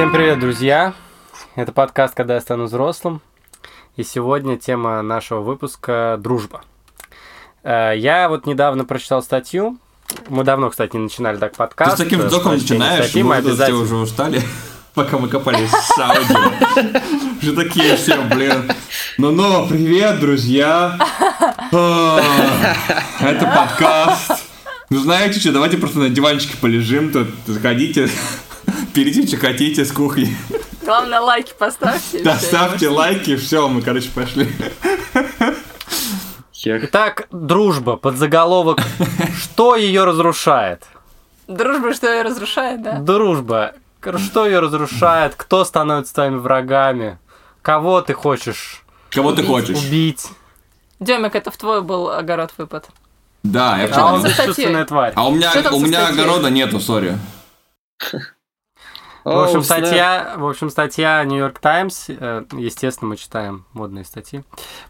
Всем привет, друзья! Это подкаст «Когда я стану взрослым». И сегодня тема нашего выпуска – дружба. Э, Я вот недавно прочитал статью. Мы давно, кстати, не начинали так подкаст. Ты с таким э, вздохом начинаешь, статьи. мы Мы обязательно... уже устали, пока мы копались с аудио. Уже такие все, блин. Ну-ну, привет, друзья. А, Это подкаст. Ну знаете что, давайте просто на диванчике полежим тут, заходите, что хотите с кухни. Главное, лайки поставьте. Да, ставьте лайки, все, мы, короче, пошли. Итак, дружба, подзаголовок «Что ее разрушает?» Дружба, что ее разрушает, да? Дружба, что ее разрушает? Кто становится твоими врагами? Кого ты хочешь Кого ты хочешь? убить? Демик, это в твой был огород выпад. Да, я А он понял. бесчувственная тварь. А у меня, у меня огорода нету, сори. В общем, статья, в общем, статья New York Times, естественно, мы читаем модные статьи,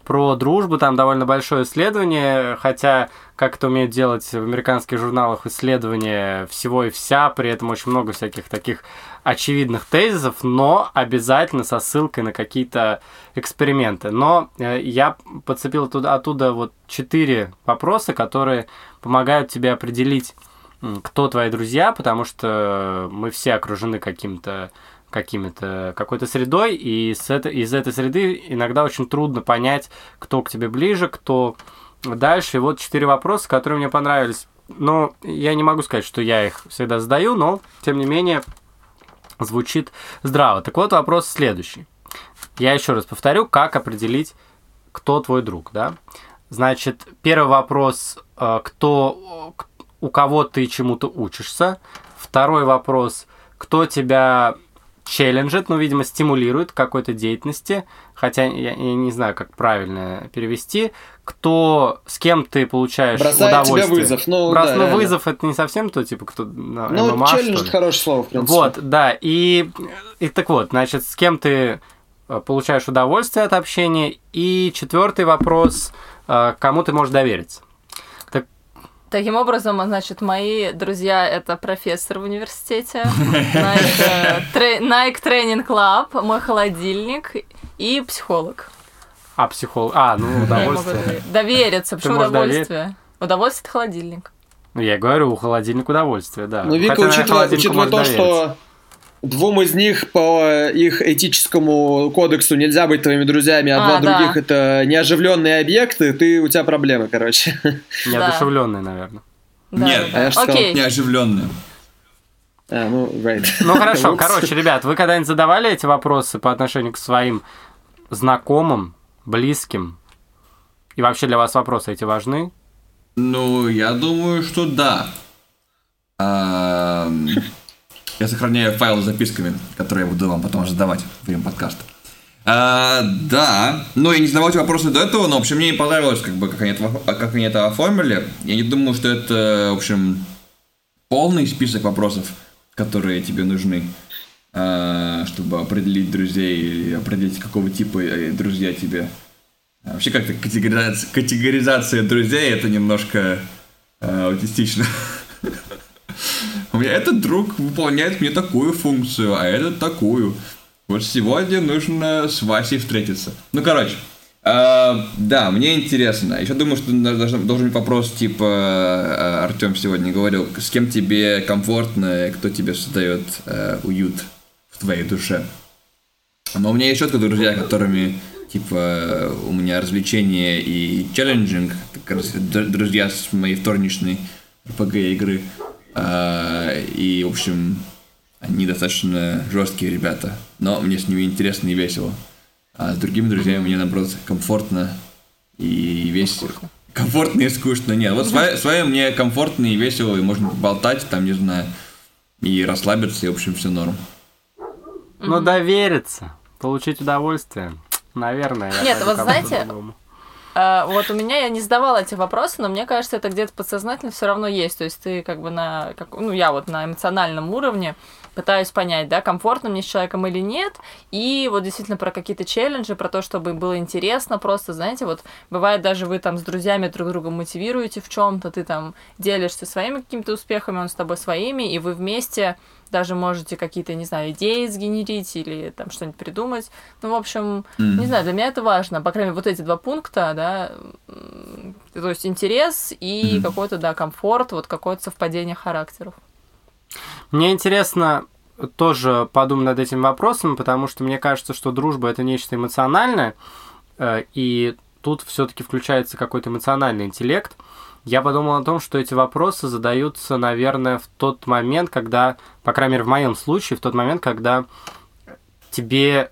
про дружбу, там довольно большое исследование, хотя, как это умеют делать в американских журналах, исследования всего и вся, при этом очень много всяких таких очевидных тезисов, но обязательно со ссылкой на какие-то эксперименты. Но э, я подцепил оттуда, оттуда вот четыре вопроса, которые помогают тебе определить кто твои друзья, потому что мы все окружены каким-то какими-то какой-то средой, и с это, из этой среды иногда очень трудно понять, кто к тебе ближе, кто дальше. И вот четыре вопроса, которые мне понравились. Но я не могу сказать, что я их всегда задаю, но тем не менее звучит здраво. Так вот, вопрос следующий. Я еще раз повторю, как определить, кто твой друг, да? Значит, первый вопрос, э, кто, у кого ты чему-то учишься. Второй вопрос, кто тебя челленджит, ну, видимо, стимулирует к какой-то деятельности, хотя я, я не знаю, как правильно перевести. Кто, с кем ты получаешь Бросает удовольствие. вызов, ну, Брос- да, ну, реально. вызов это не совсем то, типа, кто на Ну, ММА, челлендж это хорошее слово, в принципе. Вот, да. И, и так вот, значит, с кем ты э, получаешь удовольствие от общения. И четвертый вопрос, э, кому ты можешь довериться. Таким образом, значит, мои друзья это профессор в университете, Nike, э, Nike Training Club, мой холодильник и психолог. А, психолог. А, ну, удовольствие. дове- довериться. Почему удовольствие? Удовольствие это холодильник. Ну, я говорю, холодильник удовольствие, да. Ну, Вика, учитывая, то, довериться. что двум из них по их этическому кодексу нельзя быть твоими друзьями, а, А, два да. других это неоживленные объекты, ты, у тебя проблемы, короче. Неодушевленный, наверное. Да, Нет, а я да. ж сказал. Неоживленные. А, ну, right. Ну хорошо, короче, ребят, вы когда-нибудь задавали эти вопросы по отношению к своим знакомым, близким? И вообще для вас вопросы эти важны? Ну, я думаю, что да. Я сохраняю файл с записками, которые я буду вам потом задавать во время подкаста. А, да, ну я не задавал эти вопросы до этого, но, в общем, мне не понравилось, как бы, как они, это, как они это оформили. Я не думаю, что это, в общем, полный список вопросов, которые тебе нужны, а, чтобы определить друзей или определить, какого типа э, друзья тебе. А Вообще как-то категоризация, категоризация друзей это немножко э, аутистично. У меня этот друг выполняет мне такую функцию, а этот такую. Вот сегодня нужно с Васей встретиться. Ну, короче, э, да, мне интересно. Еще думаю, что должен, должен быть вопрос, типа, э, Артем сегодня говорил, с кем тебе комфортно, кто тебе создает э, уют в твоей душе. Но у меня есть четко друзья, которыми, типа, у меня развлечения и челленджинг, как раз друзья с моей вторничной RPG игры. А, И, в общем, они достаточно жесткие ребята. Но мне с ними интересно и весело. А с другими друзьями мне, наоборот, комфортно и весело. Комфортно и скучно. Нет, вот с ва- с вами мне комфортно и весело, и можно болтать, там, не знаю, и расслабиться, и, в общем, все норм. Ну, довериться, получить удовольствие. Наверное. я Нет, вот знаете, вот у меня я не задавала эти вопросы, но мне кажется, это где-то подсознательно все равно есть. То есть ты как бы на, как, ну я вот на эмоциональном уровне пытаюсь понять, да, комфортно мне с человеком или нет. И вот действительно про какие-то челленджи, про то, чтобы было интересно, просто, знаете, вот бывает даже вы там с друзьями друг друга мотивируете в чем-то, ты там делишься своими какими-то успехами, он с тобой своими, и вы вместе даже можете какие-то, не знаю, идеи сгенерить или там что-нибудь придумать. Ну, в общем, mm. не знаю, для меня это важно. По крайней мере, вот эти два пункта, да, то есть интерес и mm. какой-то, да, комфорт, вот какое-то совпадение характеров. Мне интересно тоже подумать над этим вопросом, потому что мне кажется, что дружба это нечто эмоциональное, э, и тут все-таки включается какой-то эмоциональный интеллект. Я подумал о том, что эти вопросы задаются, наверное, в тот момент, когда, по крайней мере, в моем случае, в тот момент, когда тебе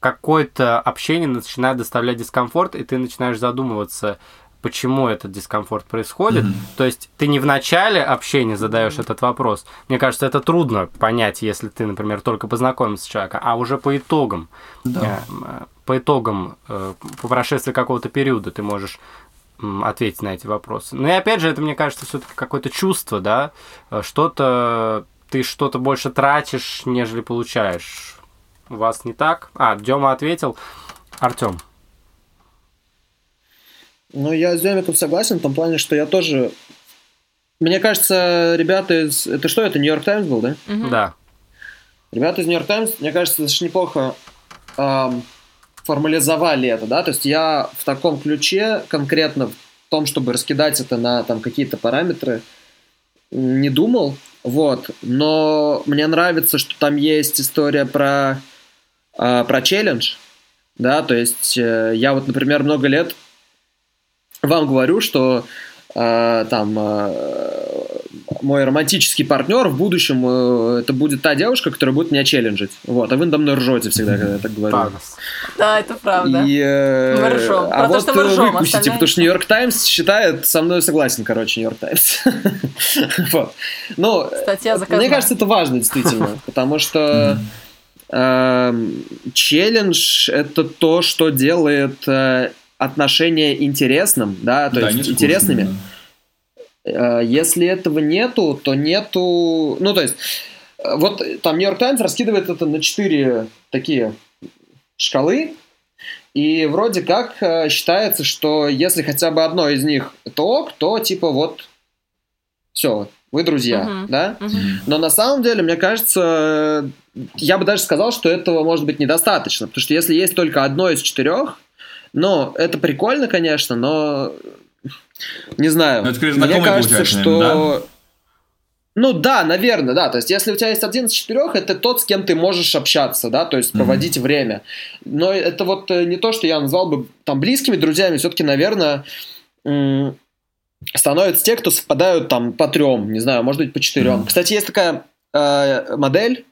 какое-то общение начинает доставлять дискомфорт, и ты начинаешь задумываться, почему этот дискомфорт происходит. Mm-hmm. То есть ты не в начале общения задаешь этот вопрос. Мне кажется, это трудно понять, если ты, например, только познакомился с человеком, а уже по итогам, да. э, по итогам, э, по прошествии какого-то периода ты можешь ответить на эти вопросы. Ну и опять же, это, мне кажется, все-таки какое-то чувство, да, э, что-то ты что-то больше тратишь, нежели получаешь. У вас не так? А, Дема ответил. Артем. Ну, я с Демиком согласен в том плане, что я тоже... Мне кажется, ребята из... Это что, это Нью-Йорк Таймс был, да? Угу. Да. Ребята из Нью-Йорк Таймс, мне кажется, достаточно неплохо эм, формализовали это, да, то есть я в таком ключе конкретно в том, чтобы раскидать это на там какие-то параметры, не думал, вот, но мне нравится, что там есть история про, э, про челлендж, да, то есть э, я вот, например, много лет вам говорю, что э, там э, мой романтический партнер в будущем э, это будет та девушка, которая будет меня челленджить. Вот, а вы надо мной ржете всегда, когда я так говорю. Да, это правда. И, э, мы ржем. А Про вот то, что мы ржем, выкусите, остальное... потому что Нью-Йорк Таймс считает, со мной согласен, короче, Нью-Йорк Таймс. вот. Ну, мне кажется, это важно действительно, потому что эм, челлендж это то, что делает э, отношения интересным, да, то да, есть интересными. Да. Э, если этого нету, то нету... Ну, то есть, э, вот там Нью-Йорк Таймс раскидывает это на четыре такие шкалы, и вроде как э, считается, что если хотя бы одно из них это ок, то типа вот все, вы друзья, uh-huh. да? Uh-huh. Но на самом деле, мне кажется, я бы даже сказал, что этого может быть недостаточно, потому что если есть только одно из четырех, но это прикольно, конечно, но не знаю. Но это, скорее, Мне кажется, что... Да? Ну да, наверное, да. То есть, если у тебя есть один из четырех, это тот, с кем ты можешь общаться, да, то есть проводить mm-hmm. время. Но это вот э, не то, что я назвал бы там близкими друзьями, все-таки, наверное, становятся те, кто совпадают там по трем, не знаю, может быть, по четырем. Mm-hmm. Кстати, есть такая э, модель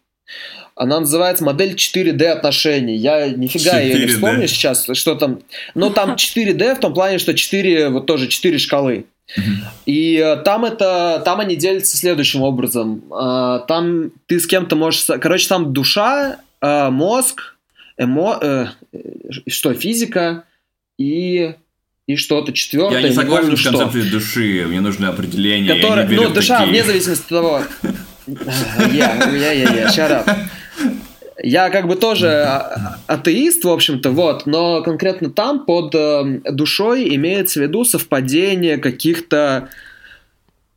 она называется модель 4D отношений. Я нифига 4D. ее не вспомню сейчас, что там. Но там 4D в том плане, что 4, вот тоже 4 шкалы. И э, там это, там они делятся следующим образом. Э, там ты с кем-то можешь, короче, там душа, э, мозг, эмо, что физика и и что-то четвертое. Я не согласен с концепцией души, мне нужно определение. Которое, ну, душа, вне зависимости от того. Я, я, я, я, shut up. Я как бы тоже а, атеист, в общем-то, вот, но конкретно там под э, душой имеется в виду совпадение каких-то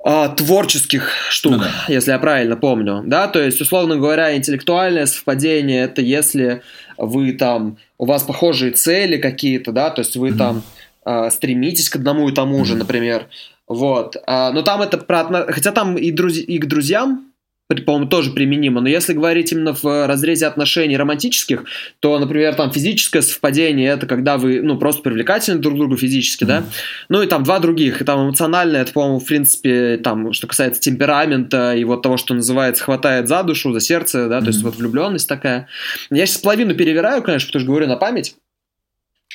э, творческих штук, ну, да. если я правильно помню, да, то есть, условно говоря, интеллектуальное совпадение это если вы там, у вас похожие цели какие-то, да, то есть вы mm-hmm. там э, стремитесь к одному и тому mm-hmm. же, например, вот, а, но там это про, хотя там и, друз... и к друзьям по-моему, тоже применимо. Но если говорить именно в разрезе отношений романтических, то, например, там физическое совпадение это когда вы, ну, просто привлекательны друг другу физически, mm-hmm. да. Ну и там два других. И там эмоциональное, это, по-моему, в принципе, там, что касается темперамента и вот того, что называется, хватает за душу, за сердце, да, mm-hmm. то есть вот влюбленность такая. Я сейчас половину перевираю, конечно, потому что говорю на память.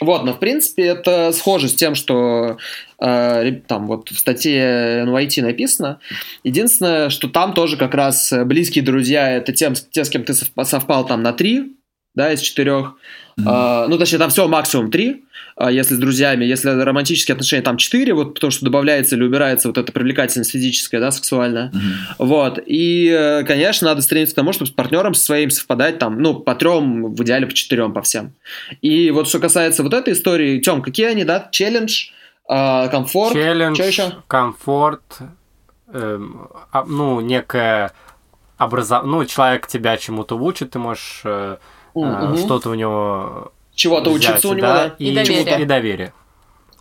Вот, но в принципе это схоже с тем, что э, там вот в статье NYT написано. Единственное, что там тоже как раз близкие друзья это тем, те, с кем ты совпал там на три, да, из четырех. Mm-hmm. Э, ну, точнее, там все максимум три. А, если с друзьями, если романтические отношения, там 4, вот потому что добавляется или убирается вот эта привлекательность физическая, да, сексуальная. Mm-hmm. Вот. И, э, конечно, надо стремиться к тому, чтобы с партнером своим совпадать там, ну, по трем, в идеале по четырем, по всем. И вот что касается вот этой истории, Тем, какие они, да, челлендж, э, комфорт, челлендж, что еще? комфорт, э, ну, некая образов... ну, человек тебя чему-то учит, ты можешь э, э, Мгм. что-то у него Чего-то учиться у него, да, да? И и, доверие. и доверие.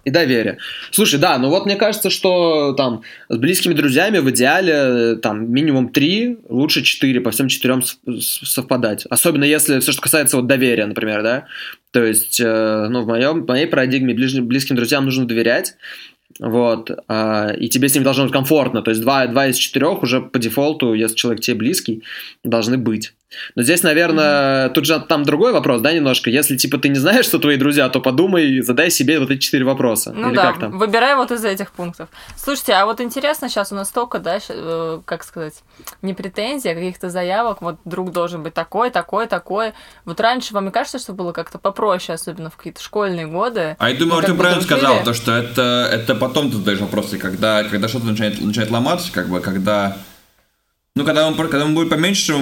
И доверие. Слушай, да, ну вот мне кажется, что там с близкими друзьями в идеале там минимум три, лучше четыре, по всем четырем совпадать. Особенно если все, что касается вот доверия, например, да. То есть, э, ну, в, моем, в моей парадигме ближ- близким друзьям нужно доверять. Вот, а, и тебе с ним должно быть комфортно. То есть два, два из четырех уже по дефолту, если человек тебе близкий, должны быть. Но здесь, наверное, тут же там другой вопрос, да, немножко. Если, типа, ты не знаешь, что твои друзья, то подумай, задай себе вот эти четыре вопроса. Ну Или да, как там? выбирай вот из этих пунктов. Слушайте, а вот интересно, сейчас у нас столько, да, э, как сказать, не претензий, а каких-то заявок, вот друг должен быть такой, такой, такой. Вот раньше вам не кажется, что было как-то попроще, особенно в какие-то школьные годы? А я думаю, Ну, как ты правильно дружили? сказал, то, что это, это потом ты задаешь вопросы, когда, когда что-то начинает, начинает ломаться, как бы, когда... Ну, когда он, когда он будет поменьше,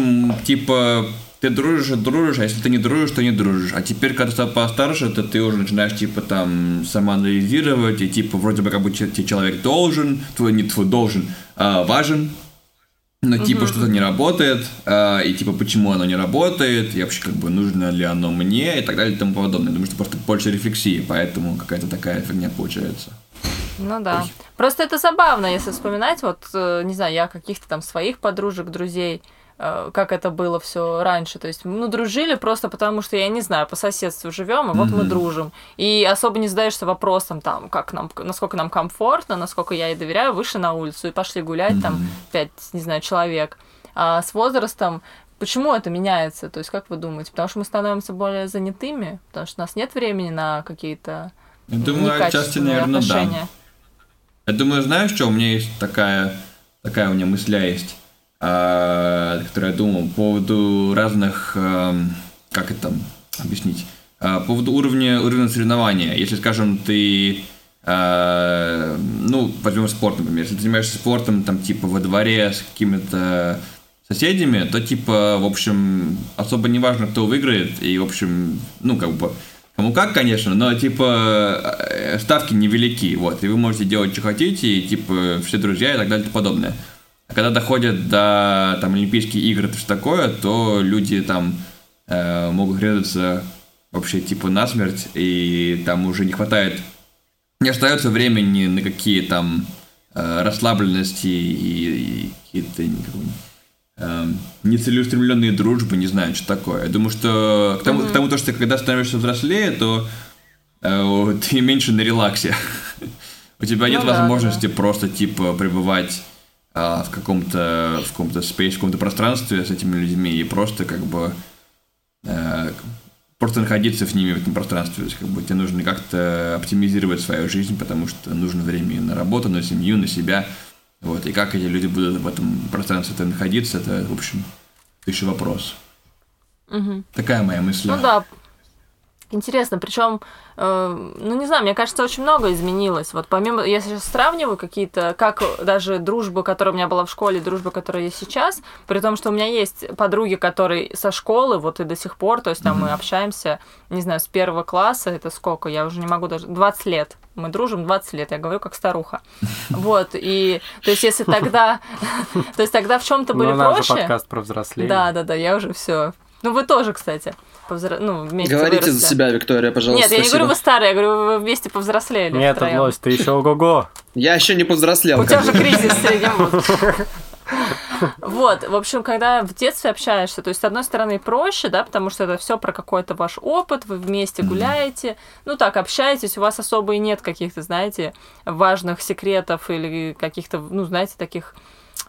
типа, ты дружишь, и дружишь, а если ты не дружишь, то не дружишь. А теперь, когда ты стал постарше, то ты уже начинаешь, типа, там, самоанализировать, и, типа, вроде бы, как бы тебе человек должен, твой, не твой должен, а важен, но типа что-то не работает, а, и типа почему оно не работает, и вообще как бы нужно ли оно мне, и так далее и тому подобное. Думаю, что просто больше рефлексии, поэтому какая-то такая фигня получается. Ну да. Просто это забавно, если вспоминать, вот, э, не знаю, я каких-то там своих подружек, друзей, э, как это было все раньше. То есть, ну, дружили просто потому, что, я не знаю, по соседству живем, и вот мы Мгм. дружим. И особо не задаешься вопросом, там, как нам, насколько нам комфортно, насколько я ей доверяю, вышли на улицу и пошли гулять, там, Мгм. пять, не знаю, человек. А с возрастом Почему это меняется? То есть, как вы думаете? Потому что мы становимся более занятыми, потому что у нас нет времени на какие-то думаю, отчасти, наверное, да. Я думаю, знаешь, что у меня есть такая, такая у меня мысля есть, а, которую я думал по поводу разных, ам, как это объяснить, А, по поводу уровня, уровня соревнования. Если, скажем, ты, а, ну, возьмем спорт, например, если ты занимаешься спортом, там, типа, во дворе с какими-то соседями, то, типа, в общем, особо не важно, кто выиграет, и, в общем, ну, как бы, Кому как, конечно, но типа э, ставки невелики, вот, и вы можете делать, что хотите, и типа все друзья и так далее и тому подобное. А когда доходят до там Олимпийских игр и что такое, то люди там э, могут резаться вообще типа насмерть, и там уже не хватает, не остается времени на какие там э, расслабленности и, и какие-то эм, нецелеустремленные дружбы, не знаю, что такое. Я думаю, что к тому, к тому то, что когда становишься взрослее, то э, ты меньше на релаксе. У тебя нет Ну да, возможности просто типа пребывать а, в каком-то в каком-то space, в каком-то пространстве с этими людьми и просто как бы э, просто находиться в ними в этом пространстве. То есть, как бы тебе нужно как-то оптимизировать свою жизнь, потому что нужно время и на работу, на семью, на себя. Вот. И как эти люди будут в этом пространстве находиться, это, в общем, еще вопрос. Мгм. Такая моя мысль. Ну да. Интересно, причем, э, ну не знаю, мне кажется, очень много изменилось. Вот помимо, я сейчас сравниваю какие-то, как даже дружба, которая у меня была в школе, дружба, которая есть сейчас, при том, что у меня есть подруги, которые со школы, вот и до сих пор, то есть там мы общаемся, не знаю, с первого класса, это сколько, я уже не могу даже, 20 лет. Мы дружим 20 лет, я говорю как старуха. Вот, и, то есть если тогда, то есть тогда в чем-то были Ну, проще. подкаст про взросление. Да, да, да, я уже все. Ну, вы тоже, кстати. повзро- Ну, вместе Говорите за выросли. себя, Виктория, пожалуйста. Нет, я не спасибо. говорю, вы старые, я говорю, вы вместе повзрослели. Нет, втроём. Лось, ты еще ого-го. Я еще не повзрослел. У тебя же кризис возрасте. Вот, в общем, когда в детстве общаешься, то есть, с одной стороны, проще, да, потому что это все про какой-то ваш опыт, вы вместе гуляете, ну так, общаетесь, у вас особо и нет каких-то, знаете, важных секретов или каких-то, ну, знаете, таких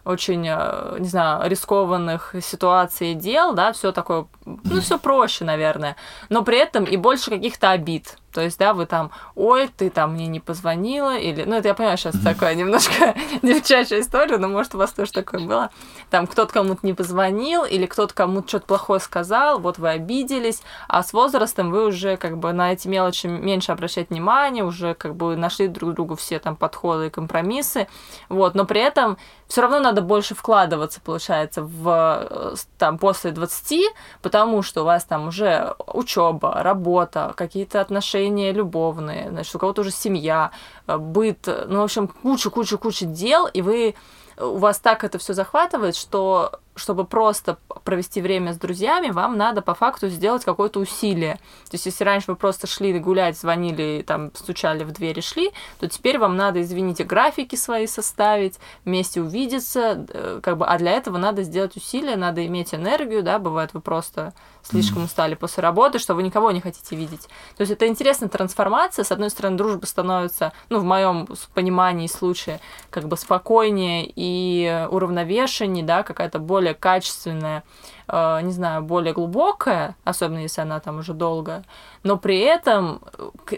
очень, э, не знаю, рискованных ситуаций и дел, да, все такое, ну, все проще, наверное, но при этом и больше каких-то обид. То есть, да, вы там, ой, ты там мне не позвонила, или, ну, это я понимаю, сейчас такая немножко девчачья история, но, может, у вас тоже такое было. Там кто-то кому-то не позвонил, или кто-то кому-то что-то плохое сказал, вот вы обиделись, а с возрастом вы уже как бы на эти мелочи меньше обращать внимание, уже как бы нашли друг другу все там подходы и компромиссы, вот, но при этом все равно надо больше вкладываться, получается, в э, там после 20, потому что у вас там уже учеба, работа, какие-то отношения любовные, значит, у кого-то уже семья, э, быт, э, ну, в общем, куча-куча-куча дел, и вы у вас так это все захватывает, что чтобы просто провести время с друзьями, вам надо по факту сделать какое-то усилие. То есть, если раньше вы просто шли гулять, звонили, там, стучали в двери, шли, то теперь вам надо, извините, графики свои составить, вместе увидеться, э, как бы, а для этого надо сделать усилия, надо иметь энергию, да, бывает, вы просто слишком устали после работы, что вы никого не хотите видеть. То есть это интересная трансформация. С одной стороны, дружба становится, ну, в моем понимании случае, как бы спокойнее и уравновешеннее, да, какая-то более качественная, э, не знаю, более глубокая, особенно если она там уже долгая, но при этом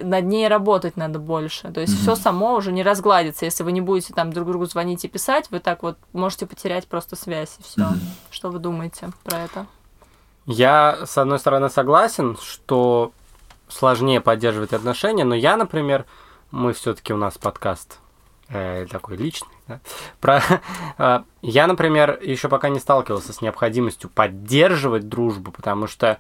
над ней работать надо больше. То есть mm-hmm. все само уже не разгладится. Если вы не будете там друг другу звонить и писать, вы так вот можете потерять просто связь и все. Mm-hmm. Что вы думаете про это? Я, с одной стороны, согласен, что сложнее поддерживать отношения, но я, например, мы все-таки у нас подкаст э, такой личный, про, э, я, например, еще пока не сталкивался с необходимостью поддерживать дружбу, потому что,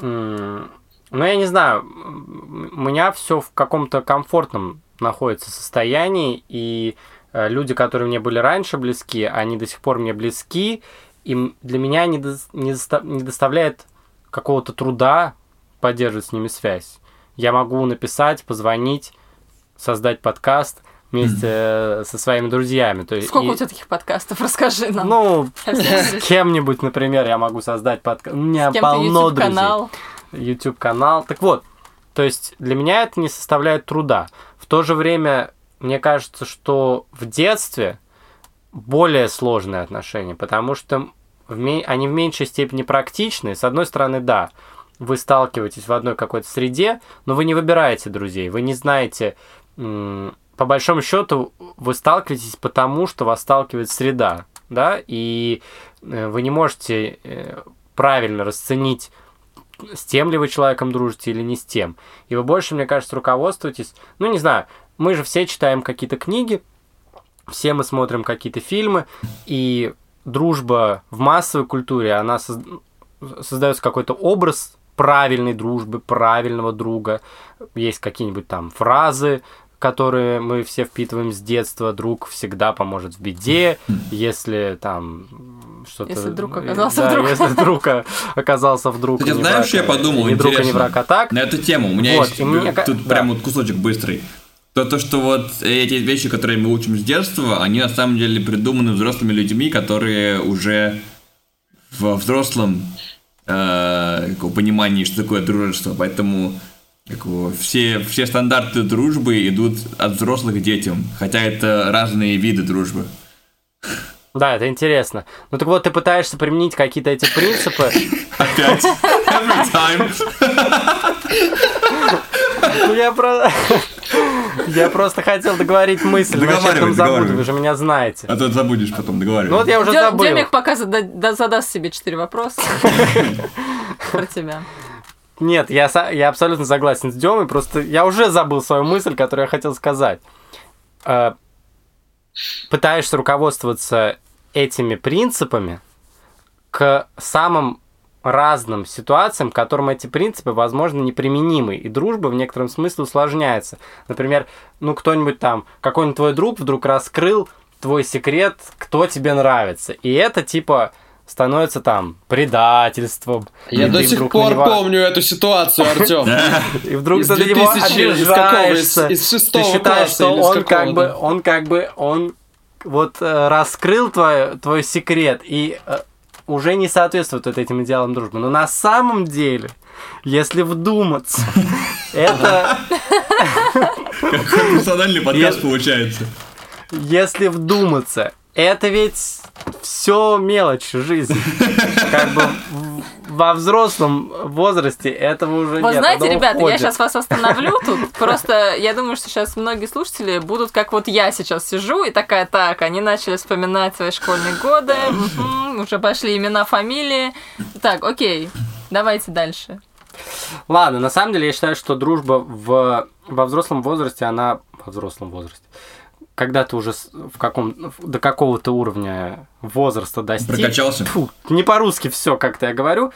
ну, я не знаю, у меня все в каком-то комфортном находится состоянии, и э, люди, которые мне были раньше близки, они до сих пор мне близки, и для меня не, до, не, доста, не доставляет какого-то труда поддерживать с ними связь. Я могу написать, позвонить, создать подкаст вместе mm. со своими друзьями. То есть, Сколько и... у тебя таких подкастов? Расскажи нам. Ну, с кем-нибудь, например, я могу создать подкаст. У меня полно друзей. YouTube-канал. YouTube-канал. Так вот, то есть для меня это не составляет труда. В то же время, мне кажется, что в детстве более сложные отношения, потому что они в меньшей степени практичны. С одной стороны, да, вы сталкиваетесь в одной какой-то среде, но вы не выбираете друзей, вы не знаете, по большому счету, вы сталкиваетесь потому, что вас сталкивает среда, да, и э, вы не можете э, правильно расценить, с тем ли вы человеком дружите или не с тем. И вы больше, мне кажется, руководствуетесь, ну, не знаю, мы же все читаем какие-то книги, все мы смотрим какие-то фильмы, и дружба в массовой культуре, она создается какой-то образ правильной дружбы, правильного друга. Есть какие-нибудь там фразы, которые мы все впитываем с детства. Друг всегда поможет в беде, если там что-то... Если друг оказался да, вдруг. если друг оказался вдруг. Ты знаешь, что я подумал? Не друг, а не враг, а так. На эту тему. У меня вот, есть мне... тут да. прям вот кусочек быстрый то, то, что вот эти вещи, которые мы учим с детства, они на самом деле придуманы взрослыми людьми, которые уже во взрослом э, понимании, что такое дружество. Поэтому как его, все, все стандарты дружбы идут от взрослых к детям, хотя это разные виды дружбы. Да, это интересно. Ну так вот, ты пытаешься применить какие-то эти принципы. Опять. Every time. Ну я про... Я просто хотел договорить мысль, иначе я забуду, вы же меня знаете. А то забудешь потом, договаривай. Ну вот я уже Дем, забыл. Демик пока зада- задаст себе четыре вопроса про тебя. Нет, я, я абсолютно согласен с Демой, просто я уже забыл свою мысль, которую я хотел сказать. Э, пытаешься руководствоваться этими принципами к самым разным ситуациям, к которым эти принципы, возможно, неприменимы, и дружба в некотором смысле усложняется. Например, ну кто-нибудь там, какой-нибудь твой друг вдруг раскрыл твой секрет, кто тебе нравится, и это типа становится там предательством. Я до сих пор него... помню эту ситуацию, Артем. И вдруг ты на него обижаешься. Из шестого Ты считаешь, что он как бы, он как бы, он вот э, раскрыл твой, твой секрет, и э, уже не соответствует вот этим идеалам дружбы. Но на самом деле, если вдуматься, это... Какой национальный подкаст получается. Если вдуматься, это ведь все мелочь жизни. Как бы во взрослом возрасте этого уже Вы нет. знаете, ребята, я сейчас вас остановлю тут. Просто я думаю, что сейчас многие слушатели будут, как вот я сейчас сижу, и такая, так, они начали вспоминать свои школьные годы, уже пошли имена, фамилии. Так, окей, давайте дальше. Ладно, на самом деле я считаю, что дружба в, во взрослом возрасте, она... Во взрослом возрасте когда ты уже в каком до какого-то уровня возраста достиг. Прокачался. Фу, не по-русски все, как-то я говорю.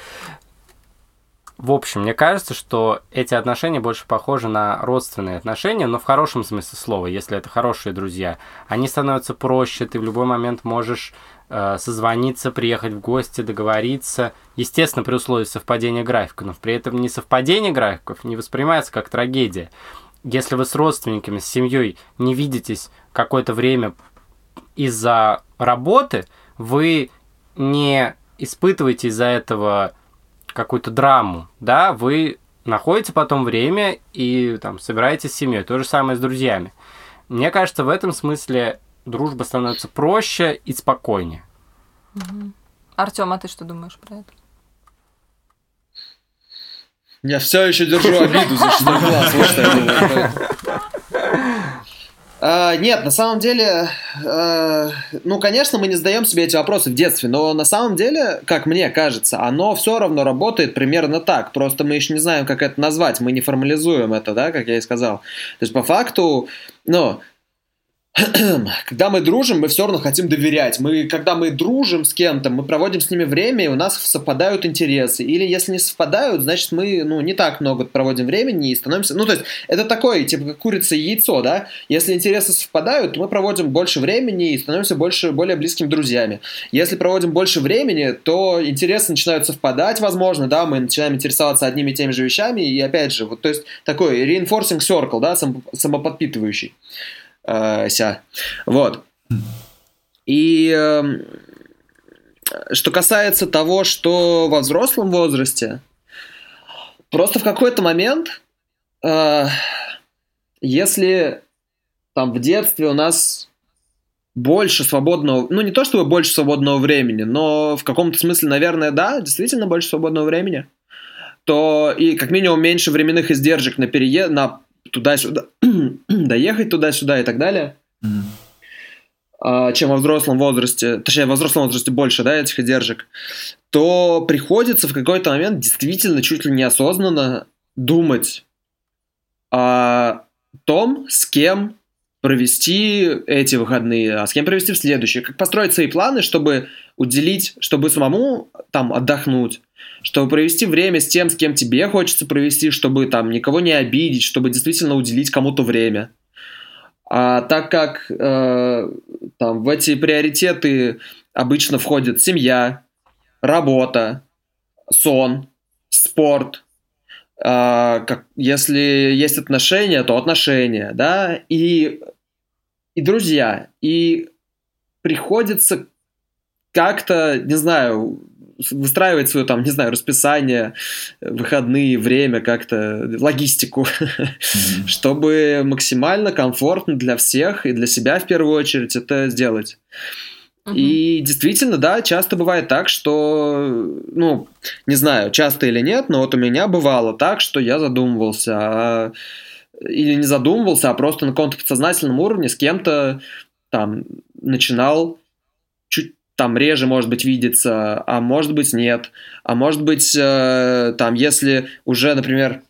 в общем, мне кажется, что эти отношения больше похожи на родственные отношения, но в хорошем смысле слова, если это хорошие друзья. Они становятся проще, ты в любой момент можешь э, созвониться, приехать в гости, договориться. Естественно, при условии совпадения графиков, но при этом несовпадение графиков не воспринимается как трагедия. Если вы с родственниками, с семьей не видитесь какое-то время из-за работы, вы не испытываете из-за этого какую-то драму, да, вы находите потом время и там собираетесь с семьей. То же самое с друзьями. Мне кажется, в этом смысле дружба становится проще и спокойнее. Угу. Артем, а ты что думаешь про это? Я все еще держу обиду за шестой класс, вот. Uh, нет, на самом деле, uh, ну, конечно, мы не задаем себе эти вопросы в детстве, но на самом деле, как мне кажется, оно все равно работает примерно так. Просто мы еще не знаем, как это назвать, мы не формализуем это, да, как я и сказал. То есть, по факту, ну, когда мы дружим, мы все равно хотим доверять. Мы, когда мы дружим с кем-то, мы проводим с ними время, и у нас совпадают интересы. Или если не совпадают, значит, мы ну, не так много проводим времени и становимся... Ну, то есть, это такое, типа, как курица и яйцо, да? Если интересы совпадают, то мы проводим больше времени и становимся больше, более близкими друзьями. Если проводим больше времени, то интересы начинают совпадать, возможно, да? Мы начинаем интересоваться одними и теми же вещами, и опять же, вот, то есть, такой reinforcing circle, да, самоподпитывающий э, ся. Вот. И э, что касается того, что во взрослом возрасте, просто в какой-то момент, э, если там в детстве у нас больше свободного, ну не то чтобы больше свободного времени, но в каком-то смысле, наверное, да, действительно больше свободного времени, то и как минимум меньше временных издержек на переезд, на туда-сюда, доехать туда-сюда и так далее, mm-hmm. чем во взрослом возрасте, точнее, во взрослом возрасте больше, да, этих издержек, то приходится в какой-то момент действительно чуть ли неосознанно думать о том, с кем провести эти выходные, а с кем провести в следующие, как построить свои планы, чтобы уделить, чтобы самому там отдохнуть, чтобы провести время с тем, с кем тебе хочется провести, чтобы там никого не обидеть, чтобы действительно уделить кому-то время. А так как э, там в эти приоритеты обычно входит семья, работа, сон, спорт, как, если есть отношения, то отношения, да, и, и друзья. И приходится как-то, не знаю, выстраивать свое там, не знаю, расписание, выходные, время, как-то логистику, mm-hmm. чтобы максимально комфортно для всех и для себя в первую очередь это сделать. И действительно, да, часто бывает так, что, ну, не знаю, часто или нет, но вот у меня бывало так, что я задумывался, а... или не задумывался, а просто на каком-то подсознательном уровне с кем-то там начинал там реже, может быть, видится, а может быть, нет. А может быть, э, там, если уже, например,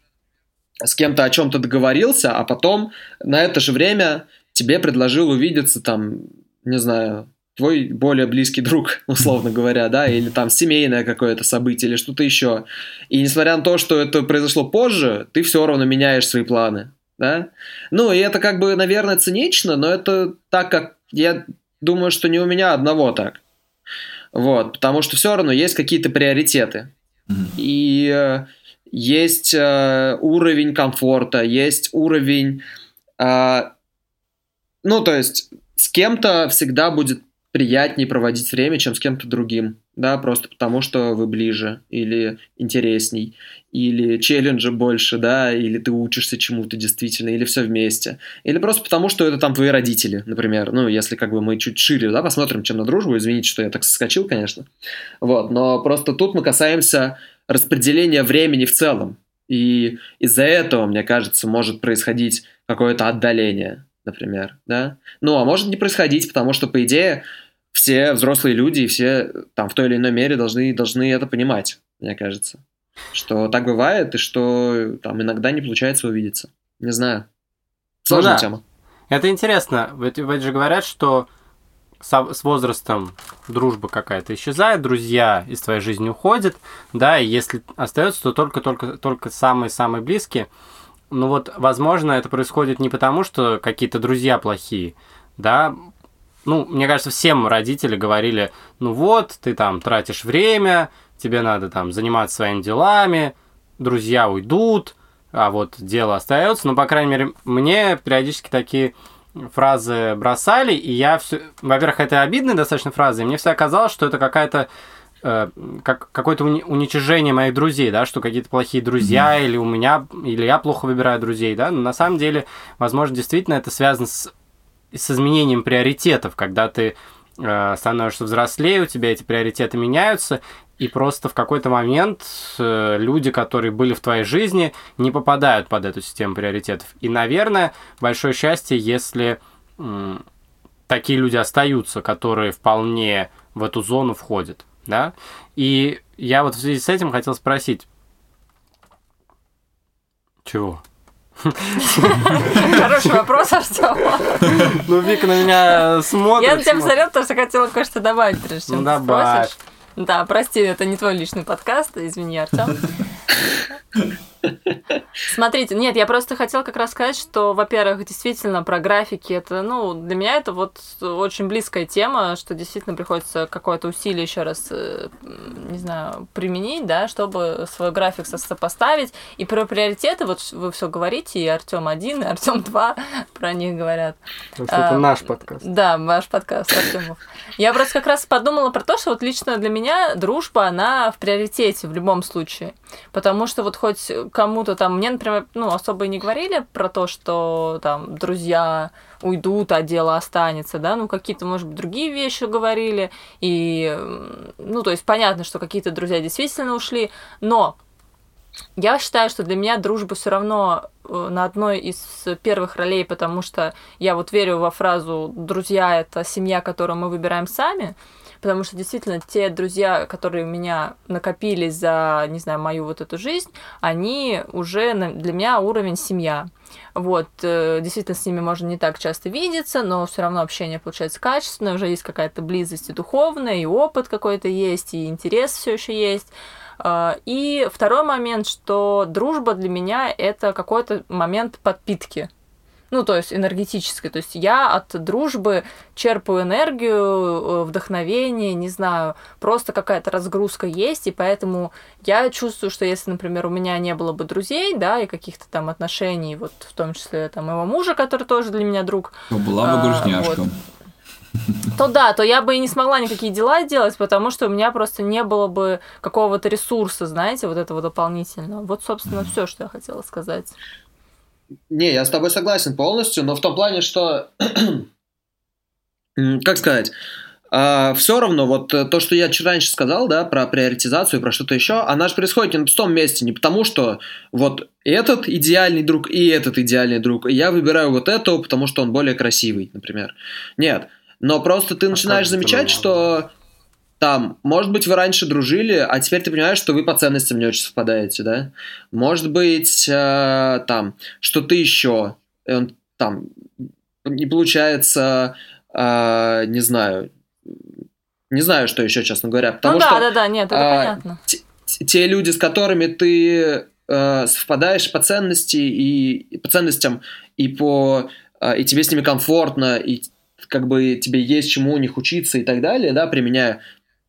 с кем-то о чем-то договорился, а потом на это же время тебе предложил увидеться, там, не знаю, твой более близкий друг, условно говоря, да, или там семейное какое-то событие, или что-то еще. И несмотря на то, что это произошло позже, ты все равно меняешь свои планы, да. Ну, и это как бы, наверное, цинично, но это так, как я думаю, что не у меня одного так. Вот, потому что все равно есть какие-то приоритеты. Mm-hmm. И э, есть э, уровень комфорта, есть уровень... Э, ну, то есть с кем-то всегда будет приятнее проводить время, чем с кем-то другим, да, просто потому что вы ближе или интересней, или челленджа больше, да, или ты учишься чему-то действительно, или все вместе, или просто потому что это там твои родители, например, ну, если как бы мы чуть шире, да, посмотрим, чем на дружбу, извините, что я так соскочил, конечно, вот, но просто тут мы касаемся распределения времени в целом, и из-за этого, мне кажется, может происходить какое-то отдаление, например, да? Ну, а может не происходить, потому что, по идее, все взрослые люди и все там в той или иной мере должны, должны это понимать, мне кажется. Что так бывает, и что там иногда не получается увидеться. Не знаю. Сложная ну, да. тема. Это интересно. Ведь, ведь же говорят, что со, с возрастом дружба какая-то исчезает, друзья из твоей жизни уходят, да, и если остается, то только-только только самые-самые близкие. Ну вот, возможно, это происходит не потому, что какие-то друзья плохие, да, ну, мне кажется, всем родители говорили, ну вот, ты там тратишь время, тебе надо там заниматься своими делами, друзья уйдут, а вот дело остается. Ну, по крайней мере, мне периодически такие фразы бросали, и я все... Во-первых, это обидные достаточно фразы, и мне всегда казалось, что это какая-то э, как, какое-то уни- уничижение моих друзей, да, что какие-то плохие друзья, mm-hmm. или у меня, или я плохо выбираю друзей, да, но на самом деле, возможно, действительно это связано с, с изменением приоритетов, когда ты э, становишься взрослее, у тебя эти приоритеты меняются, и просто в какой-то момент э, люди, которые были в твоей жизни, не попадают под эту систему приоритетов. И, наверное, большое счастье, если э, такие люди остаются, которые вполне в эту зону входят да? И я вот в связи с этим хотел спросить. Чего? Хороший вопрос, Артем. Ну, Вика на меня смотрит. Я на тебя посмотрел, потому что хотела кое-что добавить, прежде чем ну, добавь. Да, прости, это не твой личный подкаст, извини, Артем. Смотрите, нет, я просто хотела как раз сказать, что, во-первых, действительно про графики это, ну, для меня это вот очень близкая тема, что действительно приходится какое-то усилие еще раз, э, не знаю, применить, да, чтобы свой график сопоставить. И про приоритеты, вот вы все говорите, и Артем один, и Артем два про них говорят. Потому что это а, наш подкаст. Да, ваш подкаст, Артемов. Я просто как раз подумала про то, что вот лично для меня дружба, она в приоритете в любом случае. Потому что вот хоть кому-то там, мне, например, ну, особо и не говорили про то, что там друзья уйдут, а дело останется, да, ну, какие-то, может быть, другие вещи говорили, и, ну, то есть понятно, что какие-то друзья действительно ушли, но я считаю, что для меня дружба все равно э, на одной из первых ролей, потому что я вот верю во фразу «друзья – это семья, которую мы выбираем сами», потому что действительно те друзья, которые у меня накопились за, не знаю, мою вот эту жизнь, они уже для меня уровень семья. Вот, э, действительно, с ними можно не так часто видеться, но все равно общение получается качественное, уже есть какая-то близость и духовная, и опыт какой-то есть, и интерес все еще есть. А, и второй момент, что дружба для меня это какой-то момент подпитки ну, то есть энергетической. То есть я от дружбы черпаю энергию, э, вдохновение, не знаю, просто какая-то разгрузка есть, и поэтому я чувствую, что если, например, у меня не было бы друзей, да, и каких-то там отношений, вот в том числе там моего мужа, который тоже для меня друг. То была бы а, грустняшка. Вот, то да, то я бы и не смогла никакие дела делать, потому что у меня просто не было бы какого-то ресурса, знаете, вот этого дополнительного. Вот, собственно, все, что я хотела сказать. Не, я с тобой согласен полностью, но в том плане, что, как сказать, Uh, все равно, вот э, то, что я раньше сказал, да, про приоритизацию, про что-то еще, она же происходит не на пустом месте, не потому что вот этот идеальный друг и этот идеальный друг, и я выбираю вот этого, потому что он более красивый, например. Нет, но просто ты а начинаешь замечать, что там, может быть, вы раньше дружили, а теперь ты понимаешь, что вы по ценностям не очень совпадаете, да? Может быть, э, там, что-то еще, он, там, не получается, э, не знаю, не знаю, что еще, честно говоря. Потому ну да, что, да, да, нет, это э, понятно. Те, те люди, с которыми ты э, совпадаешь по ценности и, и по ценностям, и по э, и тебе с ними комфортно, и как бы тебе есть чему у них учиться и так далее, да, применяя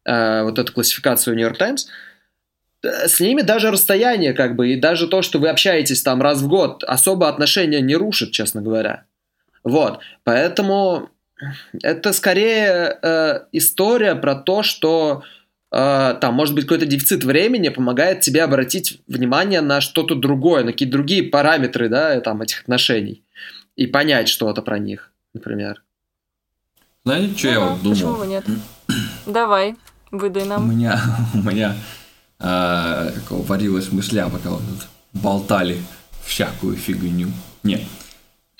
э, вот эту классификацию New York Times, э, с ними даже расстояние, как бы, и даже то, что вы общаетесь там раз в год, особо отношения не рушит, честно говоря. Вот, поэтому это скорее э, история про то, что э, там может быть какой-то дефицит времени помогает тебе обратить внимание на что-то другое, на какие-то другие параметры, да, там этих отношений и понять что-то про них, например. Знаете, что ну, я вот думал? Почему нет? Давай. Выдай нам. У меня, у меня э, варилась мысля, пока вот тут болтали всякую фигню. Нет.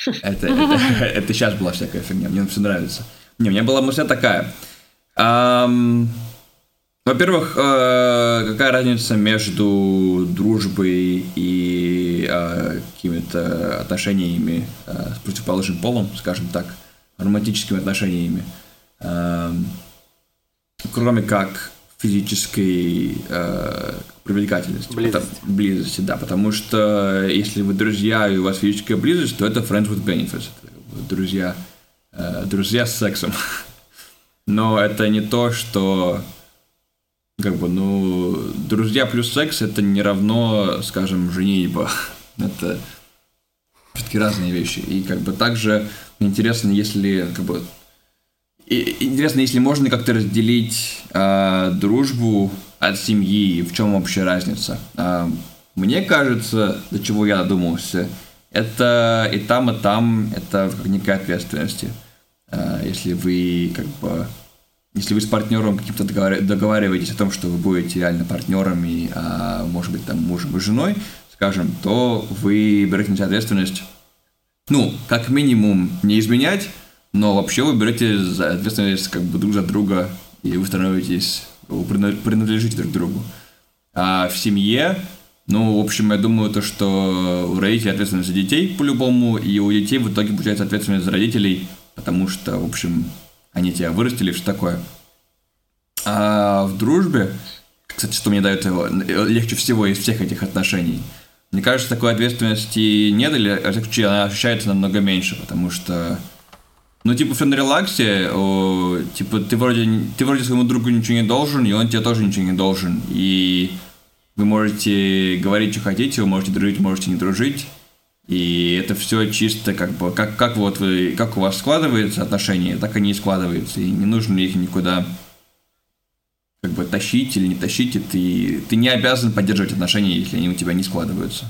Это, это, это сейчас была всякая фигня, мне все нравится. Не, у меня была мысля такая. Эм, во-первых, э, какая разница между дружбой и э, какими-то отношениями э, с противоположным полом, скажем так, романтическими отношениями? эм, кроме как физической э, привлекательности. Близости. Потому- близости, да. Потому что если вы друзья и у вас физическая близость, то это friends with benefits. Это друзья, э, друзья с сексом. Но это не то, что как бы, ну, друзья плюс секс это не равно, скажем, женитьба. Это все-таки разные вещи. И как бы также интересно, если как бы и- интересно, если можно как-то разделить э, дружбу от семьи, в чем вообще разница? А, мне кажется, до чего я додумался, это и там, и там, это как некая ответственности. А, если вы как бы если вы с партнером каким-то договар- договариваетесь о том, что вы будете реально партнерами, а может быть там мужем и женой, скажем, то вы берете на себя ответственность, ну, как минимум не изменять, но вообще вы берете за ответственность как бы друг за друга, и вы становитесь, вы прина- принадлежите друг другу. А в семье, ну, в общем, я думаю, то, что у родителей ответственность за детей по-любому, и у детей в итоге получается ответственность за родителей, потому что, в общем, они тебя вырастили, все такое. А в дружбе, кстати, что мне дает его легче всего из всех этих отношений, мне кажется, такой ответственности нет, или во всяком случае, она ощущается намного меньше, потому что ну, типа, все на релаксе, о, типа, ты вроде, ты вроде своему другу ничего не должен, и он тебе тоже ничего не должен. И вы можете говорить, что хотите, вы можете дружить, можете не дружить. И это все чисто как бы, как, как вот вы, как у вас складываются отношения, так они и складываются. И не нужно их никуда как бы тащить или не тащить, и ты, ты не обязан поддерживать отношения, если они у тебя не складываются.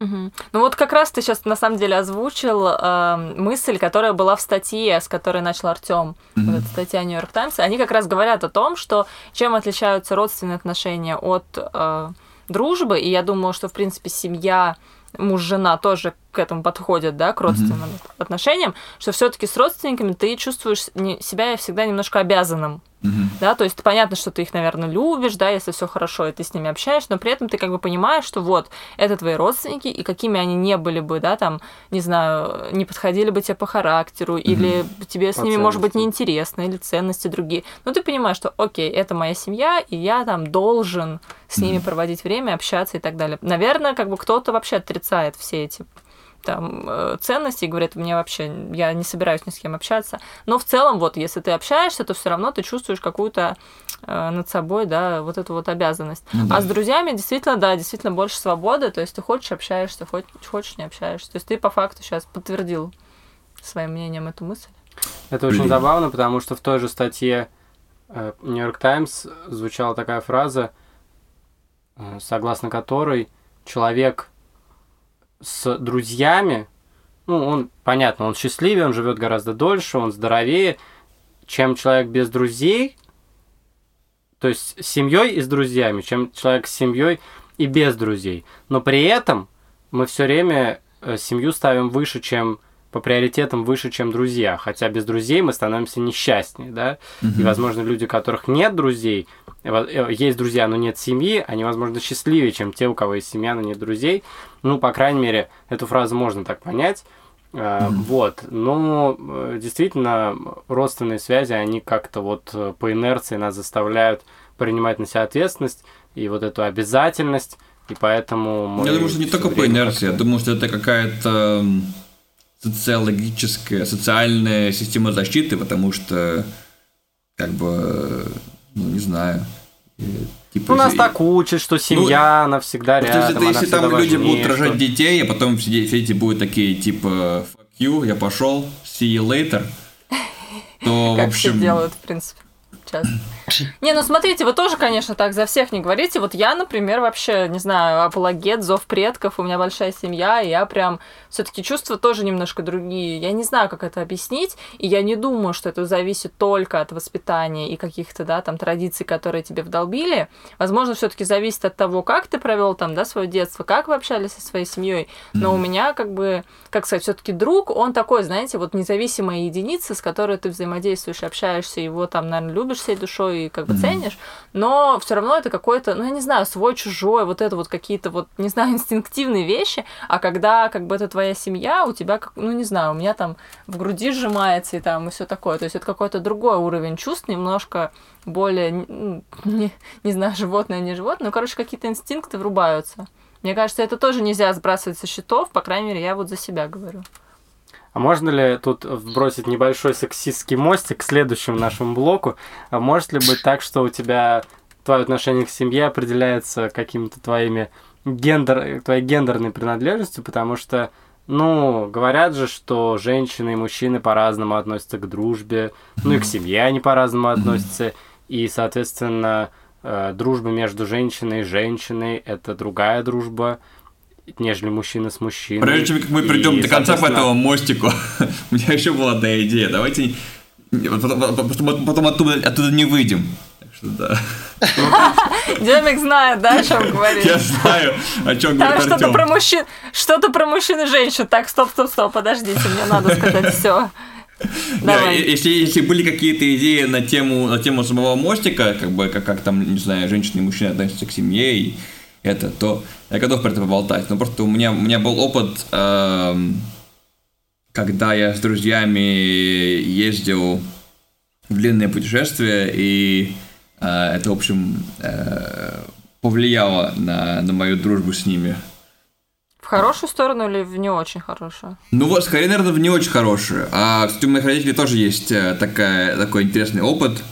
Мгм. Ну вот как раз ты сейчас на самом деле озвучил э, мысль, которая была в статье, с которой начал Артем. Мгм. Вот эта статья Нью Йорк Таймс. Они как раз говорят о том, что чем отличаются родственные отношения от э, дружбы. И я думаю, что в принципе семья муж-жена тоже к этому подходят, да, к родственным отношениям, что все-таки с родственниками ты чувствуешь себя всегда немножко обязанным. Мгм. Да, то есть понятно, что ты их, наверное, любишь, да, если все хорошо, и ты с ними общаешься, но при этом ты как бы понимаешь, что вот, это твои родственники, и какими они не были бы, да, там, не знаю, не подходили бы тебе по характеру, или тебе с По ними, может быть, неинтересно, или ценности другие. Но ты понимаешь, что, окей, это моя семья, и я там должен с ними проводить время, общаться и так далее. Наверное, как бы кто-то вообще отрицает все эти там э, ценности и говорит, мне вообще, я не собираюсь ни с кем общаться. Но в целом, вот, если ты общаешься, то все равно ты чувствуешь какую-то э, над собой, да, вот эту вот обязанность. Ну да. А с друзьями действительно, да, действительно больше свободы, то есть ты хочешь общаешься, хоч- хочешь не общаешься. То есть ты по факту сейчас подтвердил своим мнением эту мысль. Это очень Блин. забавно, потому что в той же статье Нью Йорк Таймс звучала такая фраза, э, согласно которой человек с друзьями, ну, он, понятно, он счастливее, он живет гораздо дольше, он здоровее, чем человек без друзей, то есть с семьей и с друзьями, чем человек с семьей и без друзей. Но при этом мы все время э, семью ставим выше, чем по приоритетам выше, чем друзья. Хотя без друзей мы становимся несчастнее, да? И, возможно, люди, у которых нет друзей, э, есть друзья, но нет семьи, они, возможно, счастливее, чем те, у кого есть семья, но нет друзей. Ну, по крайней мере, эту фразу можно так понять. А, Вот. Но э, действительно, родственные связи, они как-то вот э, по инерции нас заставляют принимать на себя ответственность и вот эту обязательность, и поэтому Я думаю, что не только по инерции, я думаю, что это какая-то социологическая, социальная система защиты, потому что, как бы, ну, не знаю. э, Типа, Ну, нас если- так учат, что семья навсегда Потому что рядом, если, она если всегда там люди важнее, будут рожать что- детей, а потом все де- все эти будут такие, типа, fuck you, я пошел, see you later, то, как в общем... все делают, в принципе, часто. Не, ну смотрите, вы тоже, конечно, так за всех не говорите. Вот я, например, вообще, не знаю, апологет, зов предков, у меня большая семья, и я прям все таки чувства тоже немножко другие. Я не знаю, как это объяснить, и я не думаю, что это зависит только от воспитания и каких-то, да, там, традиций, которые тебе вдолбили. Возможно, все таки зависит от того, как ты провел там, да, свое детство, как вы общались со своей семьей. Но у меня, как бы, как сказать, все таки друг, он такой, знаете, вот независимая единица, с которой ты взаимодействуешь, общаешься, его там, наверное, любишь всей душой и как бы ценишь, но все равно это какой-то, ну, я не знаю, свой, чужой, вот это вот какие-то вот, не знаю, инстинктивные вещи, а когда как бы это твоя семья, у тебя, как, ну, не знаю, у меня там в груди сжимается и там и все такое, то есть это какой-то другой уровень чувств, немножко более, ну, не, не знаю, животное, не животное, ну, короче, какие-то инстинкты врубаются. Мне кажется, это тоже нельзя сбрасывать со счетов, по крайней мере, я вот за себя говорю. А можно ли тут вбросить небольшой сексистский мостик к следующему нашему блоку? А может ли быть так, что у тебя твое отношение к семье определяется какими-то твоими гендер, твоей гендерной принадлежностью, потому что, ну, говорят же, что женщины и мужчины по-разному относятся к дружбе, ну и к семье они по-разному относятся, и, соответственно, э, дружба между женщиной и женщиной – это другая дружба, нежели мужчина с мужчиной. Прежде чем мы придем И, до конца по соответственно, этому мостику, у меня еще была одна идея. Давайте потом, потом- потом оттуда, оттуда не выйдем. Так что да. Демик знает, да, о чем говорит? Я знаю, о чем Там говорит что-то про мужчин, что-то про мужчин и женщин. Так, стоп, стоп, стоп, подождите, мне надо сказать все. Да, Давай. если, если были какие-то идеи на тему, на тему самого мостика, как бы как, как там, не знаю, женщины и мужчины относятся к семье и это, то я готов про это поболтать. Но просто у меня, у меня был опыт, эм, когда я с друзьями ездил в длинное путешествие, и э, это, в общем, э, повлияло на, на мою дружбу с ними. В хорошую сторону или в не очень хорошую? Ну вот, скорее, наверное, в не очень хорошие. А, кстати, у моих родителей тоже есть э, такая, такой интересный опыт.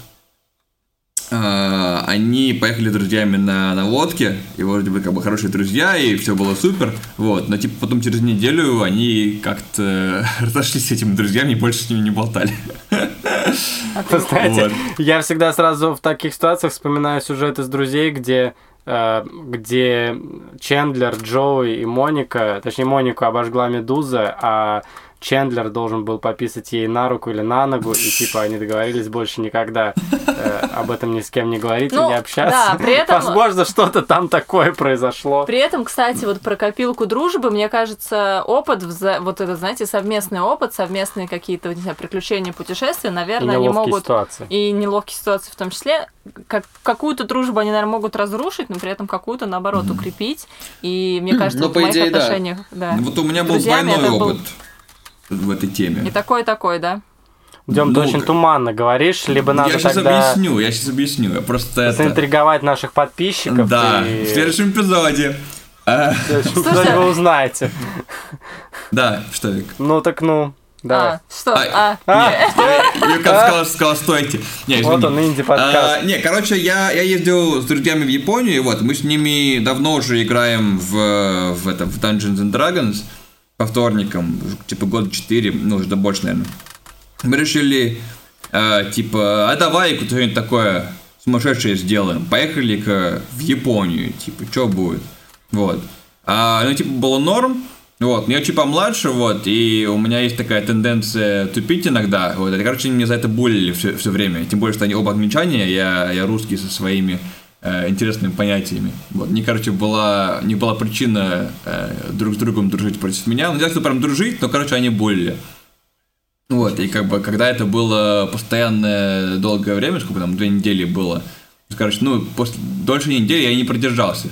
А, они поехали друзьями на, на лодке, и вроде бы как бы хорошие друзья, и все было супер. Вот, но типа потом через неделю они как-то разошлись с этими друзьями и больше с ними не болтали. Вы знаете, Вот. я всегда сразу в таких ситуациях вспоминаю сюжет из «Друзей», где э, где Чендлер, Джоуи и Моника, точнее, Монику обожгла медуза, а Чендлер должен был пописать ей на руку или на ногу, и типа они договорились больше никогда э, об этом ни с кем не говорить и Ну, не общаться. да, при этом- Возможно, что-то там такое произошло. При этом, кстати, вот про копилку дружбы, мне кажется, опыт, вза- вот это, знаете, совместный опыт, совместные какие-то, не знаю, приключения, путешествия, И наверное, они могут... ситуации. И неловкие ситуации в том числе. Как, какую-то дружбу они, наверное, могут разрушить, но при этом какую-то, наоборот, укрепить. И мне кажется, Ну, вот по в моих идее, да. отношениях... Да. Ну, Вот у меня был двойной это был- опыт в этой теме. И такой, и такой, да? Дем, ты Ну, очень к- туманно говоришь, либо надо я сейчас тогда объясню, я сейчас объясню. Я просто это... заинтриговать наших подписчиков. Да, и в следующем эпизоде. А, в следующем Слушай, эпизоде вы узнаете. да, что, Вик? Ну так ну, давай. А, что? А, А, Нет, я- Юрка сказал, сказал, стойте. Не, Вот он, инди-подкаст. А, не, короче, я, я ездил с друзьями в Японию, вот, мы с ними давно уже играем в, в, это, в Dungeons and Dragons по вторникам, типа года 4, ну, уже больше, наверное. Мы решили, э, типа, а давай что-нибудь такое сумасшедшее сделаем. Поехали-ка в Японию, типа, что будет? Вот. А, ну, типа, было норм, вот, но я типа младше, вот, и у меня есть такая тенденция тупить иногда, вот, и, короче, меня за это булили все, все время, тем более, что они оба англичане, я, я русский со своими э, интересными понятиями, вот, не, короче, была, не была причина э, друг с другом дружить против меня, ну, не так, что прям дружить, но, короче, они булили. Вот, и как бы, когда это было постоянное долгое время, сколько там, две недели было, короче, ну, после, дольше недели я не продержался.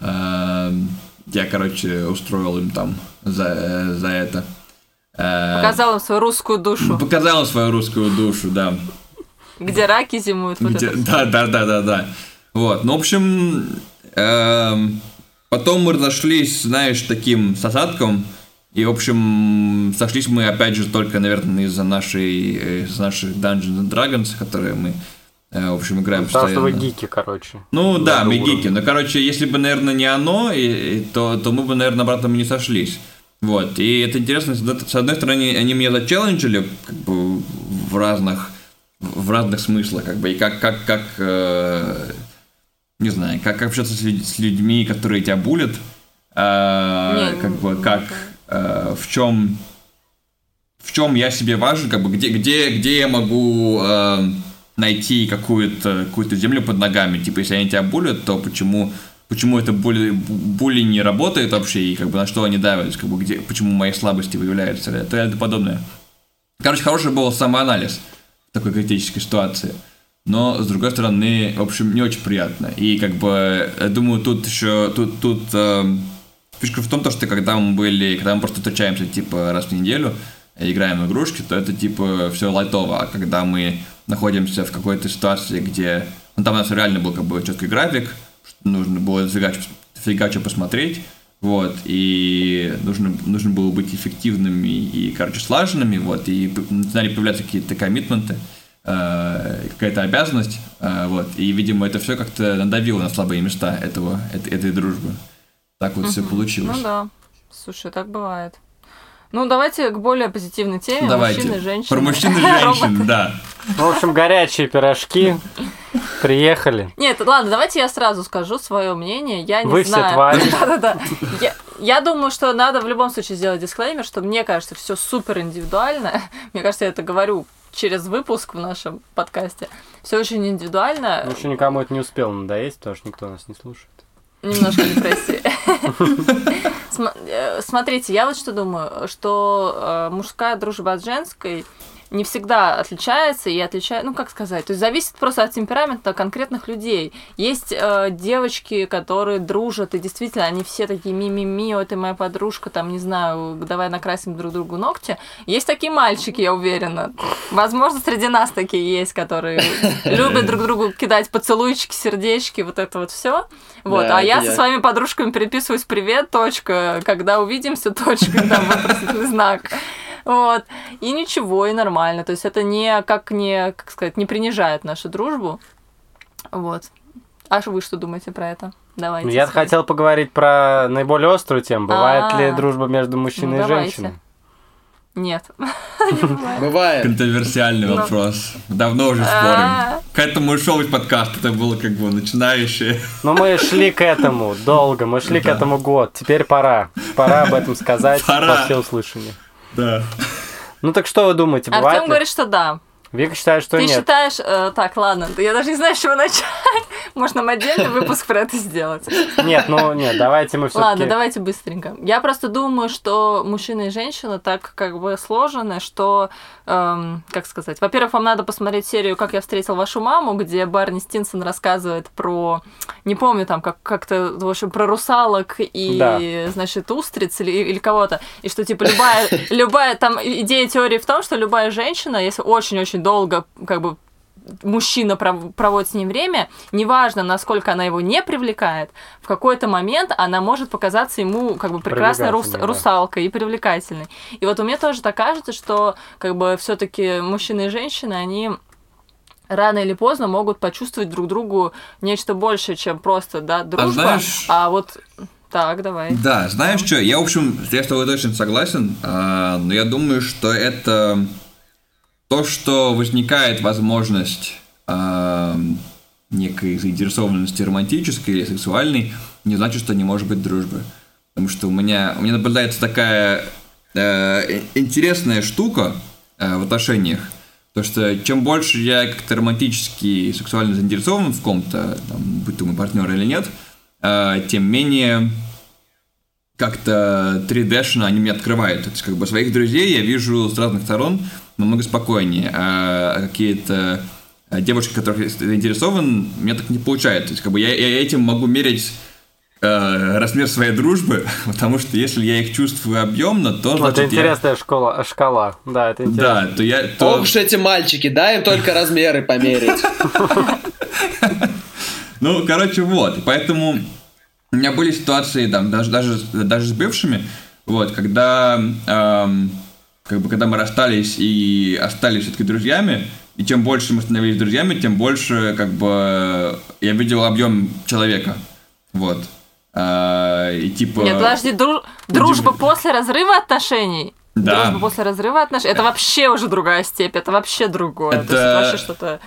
Эм, Я, короче, устроил им там за, за это. Э, показал им свою русскую душу, Показал им свою русскую душу, да. где раки зимуют. Вот Где-. Да, да, да, да, да. Вот, ну, в общем, эм, потом мы разошлись, знаешь, таким с осадком, и, в общем, сошлись мы, опять же, только, наверное, из-за нашей, из наших Dungeons and Dragons, которые мы, э, в общем, играем Потому что вы постоянно. гики, короче. Ну Да, да, мы уровень. гики. Но, короче, если бы, наверное, не оно, и, и то, то мы бы, наверное, обратно не сошлись. Вот. И это интересно, с одной- с одной стороны, они меня зачелленджили как бы в разных в разных смыслах, как бы, и как, как, как, э, не знаю, как общаться с, люд- с людьми, которые тебя булят, э, Не, как не- бы, как, э, в чем, в чем я себе важен, как бы, где, где, где я могу э, найти какую-то какую землю под ногами, типа, если они тебя булят, то почему почему это були, були не работает вообще, и как бы на что они давят, как бы где, почему мои слабости выявляются, и это подобное. Короче, хороший был самоанализ в такой критической ситуации. Но, с другой стороны, в общем, не очень приятно. И, как бы, я думаю, тут еще, тут, тут э, фишка в том, то, что когда мы были, когда мы просто встречаемся, типа, раз в неделю, играем в игрушки, то это, типа, все лайтово. А когда мы находимся в какой-то ситуации, где... Ну, там у нас реально был, как бы, четкий график, нужно было фигач, фигача посмотреть, вот, и нужно, нужно было быть эффективными и, короче, слаженными, вот, и начинали появляться какие-то коммитменты, какая-то обязанность, э, вот, и, видимо, это все как-то надавило на слабые места этого, этой, этой дружбы. Так вот угу. все получилось. Ну да, слушай, так бывает. Ну, давайте к более позитивной теме. Давайте. Мужчины, женщины. Про мужчин и женщин, да. В общем, горячие пирожки. Приехали. Нет, ладно, давайте я сразу скажу свое мнение. Я не Вы знаю. все твари. Да-да-да. Я, я думаю, что надо в любом случае сделать дисклеймер, что мне кажется, все супер индивидуально. Мне кажется, я это говорю через выпуск в нашем подкасте. Все очень индивидуально. Ну, еще никому это не успел надоесть, потому что никто нас не слушает. Немножко депрессии. Э, смотрите, я вот что думаю, что э, мужская дружба от женской не всегда отличается и отличает, ну как сказать, то есть зависит просто от темперамента конкретных людей. Есть э, девочки, которые дружат, и действительно они все такие ми-ми-ми, это моя подружка, там, не знаю, давай накрасим друг другу ногти. Есть такие мальчики, я уверена. Возможно, среди нас такие есть, которые любят друг другу кидать поцелуйчики, сердечки, вот это вот все. Вот, да, а я, я со своими подружками переписываюсь привет, точка, когда увидимся, точка, там вопросительный знак. Вот. И ничего, и нормально. То есть это не, как не, как сказать, не принижает нашу дружбу. Вот. А вы что думаете про это? Давайте. Ну, я хотел поговорить про наиболее острую тему. Бывает А-а-а. ли дружба между мужчиной Ну, и давайте. женщиной? Нет. Бывает. Контроверсиальный Ну. вопрос. Давно уже А. спорим. К этому и шел из подкаста, это было как бы начинающее. Ну, мы шли к этому долго, мы шли к этому год. Теперь пора. Пора об этом сказать во всеуслышание. Да. Ну так что вы думаете, бывает Артем ли? говорит, что да. Вика считает, что Ты нет. считаешь... э, так, ладно, я даже не знаю, с чего начать. Может, нам отдельный выпуск про это сделать. Нет, ну нет, давайте мы все-таки... Ладно, давайте быстренько. Я просто думаю, что мужчина и женщина так как бы сложены, что, эм, как сказать, во-первых, вам надо посмотреть серию «Как я встретил вашу маму», где Барни Стинсон рассказывает про, не помню там, как- как-то, в общем, про русалок и, Да. значит, устриц или, или кого-то, и что, типа, любая, любая, там, идея теории в том, что любая женщина, если очень-очень долго, как бы, мужчина пров- проводит с ним время, неважно, насколько она его не привлекает, в какой-то момент она может показаться ему как бы прекрасной рус- да. русалкой и привлекательной. И вот у меня тоже так кажется, что как бы все-таки мужчины и женщины, они рано или поздно могут почувствовать друг другу нечто большее, чем просто, да, дружба. знаешь- А вот так, давай. Да, знаешь что, я, в общем, я с тобой точно согласен, а, но я думаю, что это то, что возникает возможность а, некой заинтересованности романтической или сексуальной, не значит, что не может быть дружбы. Потому что у меня, у меня наблюдается такая э, интересная штука э, в отношениях, то что чем больше я как-то романтически и сексуально заинтересован в ком-то, будь то мой партнер или нет, э, тем менее как-то 3D-шно они мне открывают. То есть, как бы своих друзей я вижу с разных сторон намного спокойнее. А какие-то а, девушки, которых я заинтересован, у меня так не получается. То есть, как бы я, я этим могу мерить э, размер своей дружбы, потому что если я их чувствую объемно, то Вот значит это я- интересная школа, шкала. Да, это интересно. Да, то я... То... Ох уж эти мальчики, дай им только размеры померить. Ну, короче, вот. Поэтому у меня были ситуации, там, даже, даже, даже с бывшими, вот, когда, эм, как бы, когда мы расстались и остались все-таки друзьями, и чем больше мы становились друзьями, тем больше, как бы, я видел объем человека, вот. А, и типа... Нет, подожди, дру- дружба после разрыва отношений? Да. Дружба после разрыва отношений? Это вообще уже другая степь, это вообще другое. Это- это вообще что-то...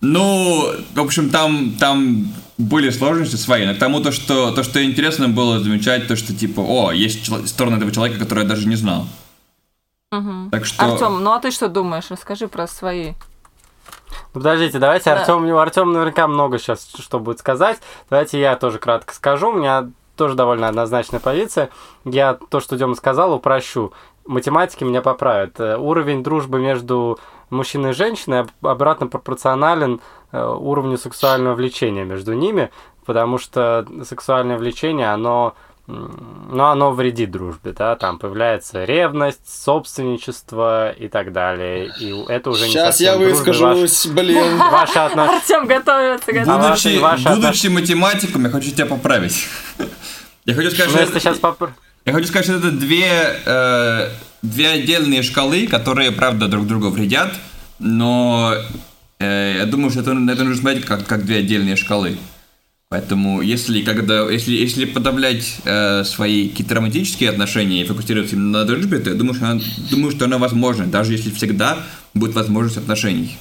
Ну, в общем, там, там были сложности свои. Но к тому, то что, то, что интересно было замечать, то, что, типа, о, есть чел- сторона этого человека, которую я даже не знал. Мгм. Так что... Артем, ну а ты что думаешь? Расскажи про свои. Ну, подождите, давайте Да. Артем, у Артема наверняка много сейчас что будет сказать. Давайте я тоже кратко скажу. У меня тоже довольно однозначная позиция. Я то, что Дема сказал, упрощу. Математики меня поправят. Э, уровень дружбы между мужчиной и женщиной обратно пропорционален э, уровню сексуального влечения между ними, потому что сексуальное влечение, оно ну, оно вредит дружбе, да, там появляется ревность, собственничество и так далее, и это уже Сейчас не я выскажусь, дружбы, блин. Ваши отношения... Артем готовится, готовится. Будучи, ваши будучи математиком, я хочу тебя поправить. Я хочу сказать, Ну, что если это- сейчас попр... Я хочу сказать, что это две, э, две отдельные шкалы, которые, правда, друг другу вредят, но э, я думаю, что это, это нужно смотреть как, как две отдельные шкалы. Поэтому, если, когда, если, если подавлять э, свои какие-то романтические отношения и фокусироваться именно на дружбе, то я думаю, что, она, думаю, что оно возможно, даже если всегда будет возможность отношений.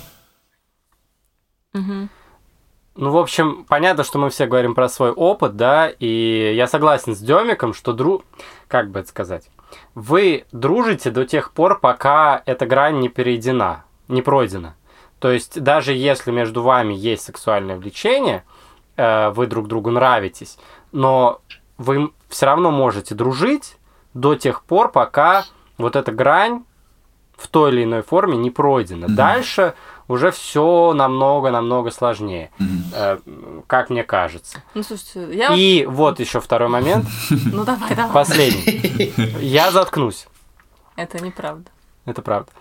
Ну, в общем, понятно, что мы все говорим про свой опыт, да, и я согласен с Демиком, что дру... Как бы это сказать? Вы дружите до тех пор, пока эта грань не перейдена, не пройдена. То есть, даже если между вами есть сексуальное влечение, э, вы друг другу нравитесь, но вы все равно можете дружить до тех пор, пока вот эта грань в той или иной форме не пройдена. Дальше уже все намного-намного сложнее, э, как мне кажется. Ну, слушайте, я... И вот еще второй момент, Ну, давай, давай. последний. Я заткнусь. Это неправда. Это правда.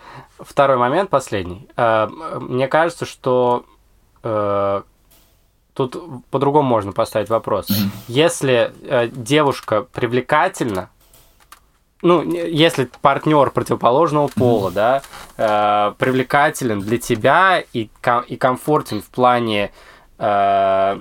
Второй момент, последний. Э, Мне кажется, что э, тут по-другому можно поставить вопрос. Если девушка привлекательна, ну, если партнер противоположного пола, да, э, привлекателен для тебя и, ком- и комфортен в плане э,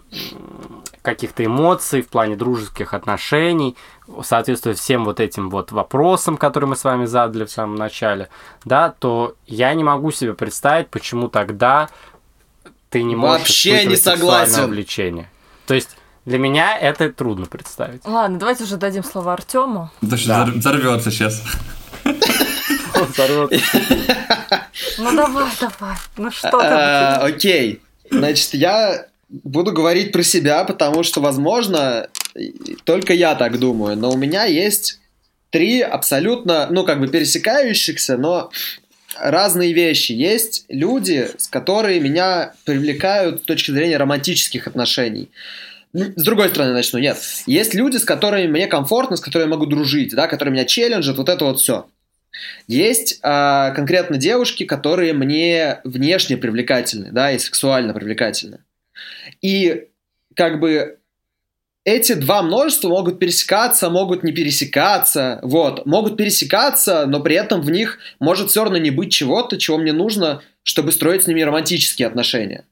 каких-то эмоций, в плане дружеских отношений, соответствует всем вот этим вот вопросам, которые мы с вами задали в самом начале, да, то я не могу себе представить, почему тогда ты не можешь Вообще не согласен. влечения. То есть для меня это трудно представить. Ладно, давайте уже дадим слово Артему. Да. взор- взорвется сейчас. Ну, давай, давай. Ну, что ты? А? Окей. Значит, я буду говорить про себя, потому что, возможно, только я так думаю, но у меня есть три абсолютно, ну, как бы пересекающихся, но разные вещи. Есть люди, с которые меня привлекают с точки зрения романтических отношений. Ну, С другой стороны начну, нет. Есть люди, с которыми мне комфортно, с которыми я могу дружить, да, которые меня челленджат, вот это вот все. Есть а, конкретно девушки, которые мне внешне привлекательны, да, и сексуально привлекательны. И как бы эти два множества могут пересекаться, могут не пересекаться, вот, могут пересекаться, но при этом в них может все равно не быть чего-то, чего мне нужно, чтобы строить с ними романтические отношения.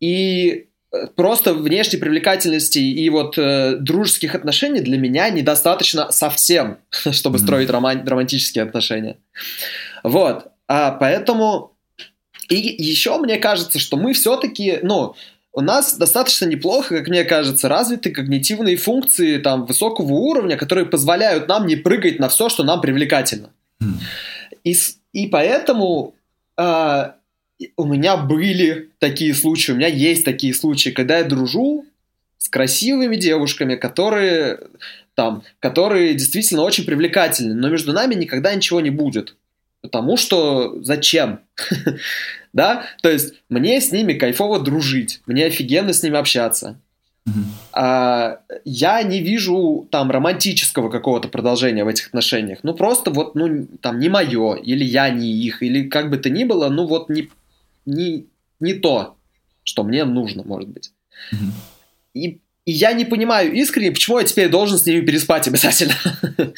И просто внешней привлекательности и вот э, дружеских отношений для меня недостаточно совсем, чтобы Мгм. строить роман- романтические отношения. Вот. А поэтому и еще мне кажется, что мы все-таки, ну, у нас достаточно неплохо, как мне кажется, развиты когнитивные функции там высокого уровня, которые позволяют нам не прыгать на все, что нам привлекательно. Мгм. И, и поэтому а, у меня были такие случаи, у меня есть такие случаи, когда я дружу с красивыми девушками, которые там, которые действительно очень привлекательны, но между нами никогда ничего не будет. Потому что зачем? да? То есть мне с ними кайфово дружить, мне офигенно с ними общаться. А, я не вижу там романтического какого-то продолжения в этих отношениях. Ну просто вот, ну там не мое, или я не их, или как бы то ни было, ну вот не, не, не то, что мне нужно, может быть. Мгм. И, и я не понимаю искренне, почему я теперь должен с ними переспать обязательно.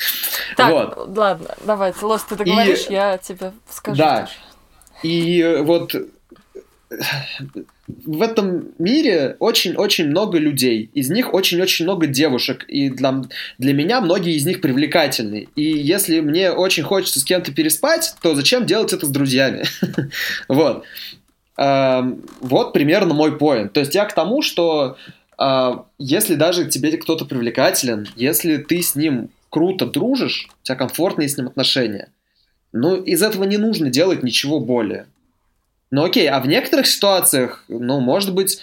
Так, Вот. ладно, давай, Лос, ты договоришь, И- я тебе скажу. Да. тоже. И вот в этом мире очень-очень много людей. Из них очень-очень много девушек. И для, для меня многие из них привлекательны. И если мне очень хочется с кем-то переспать, то зачем делать это с друзьями? Вот. Эм, Вот примерно мой поинт. То есть я к тому, что а, если даже тебе кто-то привлекателен, если ты с ним круто дружишь, у тебя комфортные с ним отношения, ну, из этого не нужно делать ничего более. Ну, окей, а в некоторых ситуациях, ну, может быть,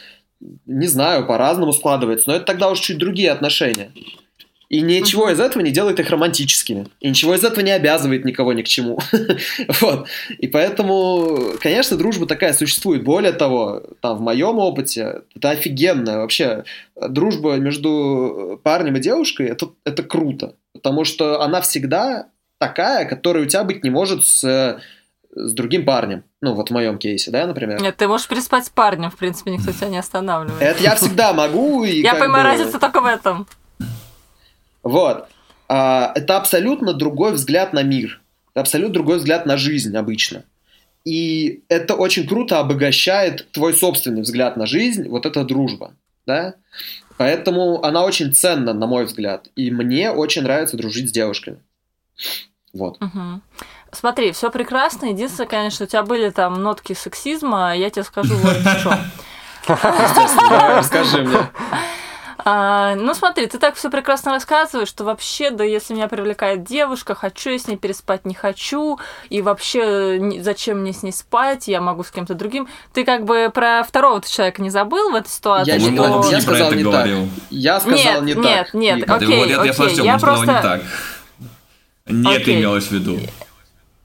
не знаю, по-разному складывается, но это тогда уж чуть другие отношения. И ничего из этого не делает их романтическими. И ничего из этого не обязывает никого ни к чему. вот. И поэтому, конечно, дружба такая существует. Более того, там в моем опыте это офигенно. Вообще, дружба между парнем и девушкой это, это круто. Потому что она всегда такая, которая у тебя быть не может с с другим парнем. Ну, вот в моем кейсе, да, например. Нет, ты можешь переспать с парнем, в принципе, никто тебя не останавливает. Это я всегда могу. И я понимаю, бы... разница только в этом. Вот. А, это абсолютно другой взгляд на мир. Это абсолютно другой взгляд на жизнь обычно. И это очень круто обогащает твой собственный взгляд на жизнь, вот эта дружба, да? Поэтому она очень ценна, на мой взгляд. И мне очень нравится дружить с девушками. Вот. Угу. Смотри, все прекрасно. Единственное, конечно, у тебя были там нотки сексизма, а я тебе скажу вот что. Расскажи мне. А, ну смотри, ты так все прекрасно рассказываешь, что вообще, да, если меня привлекает девушка, хочу я с ней переспать, не хочу, и вообще зачем мне с ней спать, я могу с кем-то другим. Ты как бы про второго человека не забыл в этой ситуации? Я, что... я сказал не говорил. так. Я сказал нет, не нет, так. Нет, нет, окей, окей. Я, я, я просто... не так. Нет, okay. имелось в виду.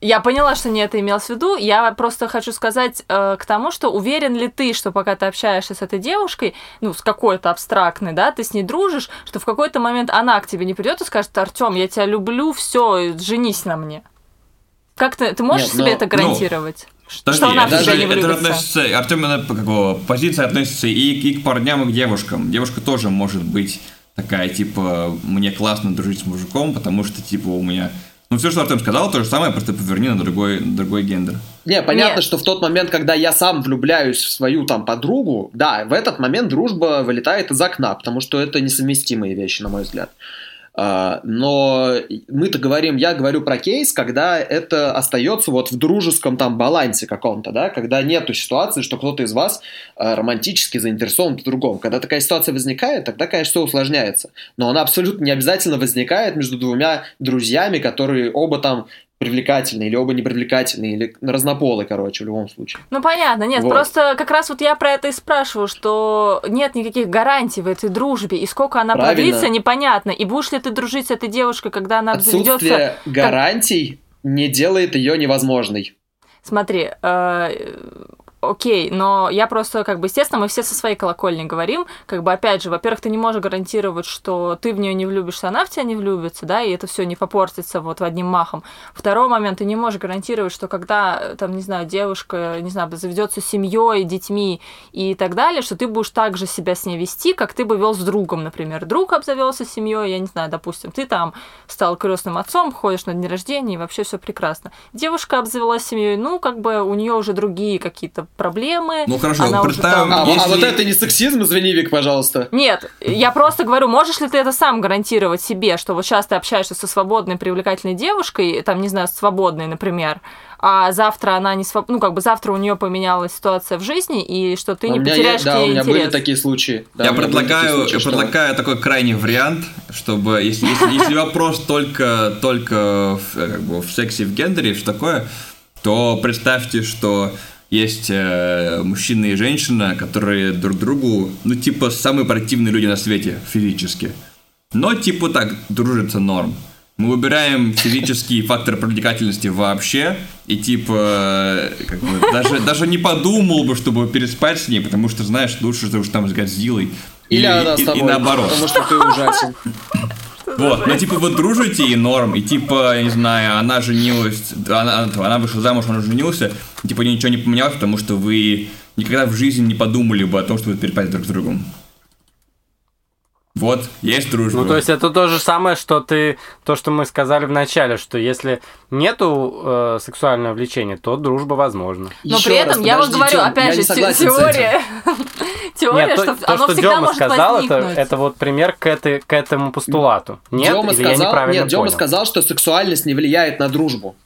Я поняла, что не это имелось в виду. Я просто хочу сказать э, к тому, что уверен ли ты, что пока ты общаешься с этой девушкой, ну, с какой-то абстрактной, да, ты с ней дружишь, что в какой-то момент она к тебе не придет и скажет, Артем, я тебя люблю, все, женись на мне. Как ты, ты можешь Нет, себе но, это гарантировать? Ну, что Подожди, она даже не это относится, Артем, какого, позиция относится и, и к парням, и к девушкам. Девушка тоже может быть такая, типа, мне классно дружить с мужиком, потому что, типа, у меня ну, все, что Артем сказал, то же самое, просто поверни на другой, другой гендер. Не, понятно, Нет. что в тот момент, когда я сам влюбляюсь в свою там подругу, да, в этот момент дружба вылетает из окна, потому что это несовместимые вещи, на мой взгляд. А, но мы-то говорим, я говорю про кейс, когда это остается вот в дружеском там балансе каком-то, да, когда нету ситуации, что кто-то из вас а, романтически заинтересован в другом. Когда такая ситуация возникает, тогда, конечно, все усложняется. Но она абсолютно не обязательно возникает между двумя друзьями, которые оба там привлекательные, или оба непривлекательные, или разнополые, короче, в любом случае. Ну, понятно, нет, вот. просто как раз вот я про это и спрашиваю, что нет никаких гарантий в этой дружбе, и сколько она Правильно. продлится, непонятно, и будешь ли ты дружить с этой девушкой, когда она Отсутствие обзаведется... гарантий как... не делает ее невозможной. Смотри, э, окей, но я просто, как бы, естественно, мы все со своей колокольни говорим, как бы, опять же, во-первых, ты не можешь гарантировать, что ты в нее не влюбишься, она в тебя не влюбится, да, и это все не попортится вот в одним махом. Второй момент, ты не можешь гарантировать, что когда, там, не знаю, девушка, не знаю, заведется семьей, детьми и так далее, что ты будешь так же себя с ней вести, как ты бы вел с другом, например. Друг обзавелся семьей, я не знаю, допустим, ты там стал крестным отцом, ходишь на день рождения, и вообще все прекрасно. Девушка обзавелась семьей, ну, как бы у нее уже другие какие-то проблемы. Ну хорошо, она представим, там... а, если... а вот это не сексизм, извини, Вик, пожалуйста. Нет, я просто говорю, можешь ли ты это сам гарантировать себе, что вот сейчас ты общаешься со свободной, привлекательной девушкой, там, не знаю, свободной, например, а завтра она не своб... ну как бы завтра у нее поменялась ситуация в жизни и что ты а не потеряешь есть, да, у меня интерес. были такие случаи. Да, я предлагаю, случаи, я предлагаю такой крайний вариант, чтобы если если, если вопрос только только в, как бы в сексе в гендере что такое, то представьте, что есть э, мужчина и женщина, которые друг другу, ну, типа, самые противные люди на свете физически. Но, типа, так, дружится норм. Мы выбираем физический фактор привлекательности вообще, и типа, э, как бы, даже, даже не подумал бы, чтобы переспать с ней, потому что, знаешь, лучше ты уж там с Годзиллой. Или и, она с тобой, и, и наоборот. Потому что ты ужасен. Вот, ну типа вы дружите и норм, и типа, я не знаю, она женилась, она, она вышла замуж, он женился, и, типа ничего не поменялось, потому что вы никогда в жизни не подумали бы о том, что вы перепасть друг с другом. Вот, есть дружба. Ну, то есть это то же самое, что ты, то, что мы сказали в начале, что если нету э, сексуального влечения, то дружба возможна. Но Еще при этом раз, я вот говорю, Тём, опять же, теория. теория, Нет, что, то, оно что всегда Дема может сказал, возникнуть. это, это вот пример к, этой, к этому постулату. Нет, Дема сказал, я неправильно Нет, Дема понял? сказал, что сексуальность не влияет на дружбу.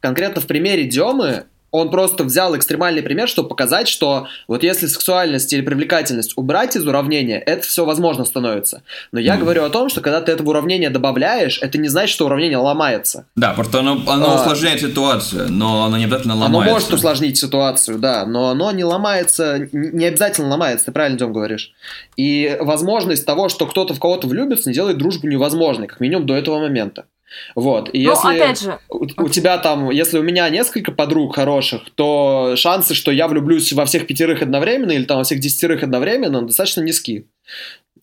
Конкретно в примере Демы Он просто взял экстремальный пример, чтобы показать, что вот если сексуальность или привлекательность убрать из уравнения, это все возможно становится. Но я mm. говорю о том, что когда ты это в уравнение добавляешь, это не значит, что уравнение ломается. Да, просто оно, оно а, усложняет ситуацию, но оно не обязательно ломается. Оно может усложнить ситуацию, да, но оно не ломается, не обязательно ломается, ты правильно, Дем, говоришь. И возможность того, что кто-то в кого-то влюбится, не делает дружбу невозможной, как минимум до этого момента. Вот. И Но, если опять же... у, у тебя там, если у меня несколько подруг хороших, то шансы, что я влюблюсь во всех пятерых одновременно или там во всех десятерых одновременно, достаточно низки.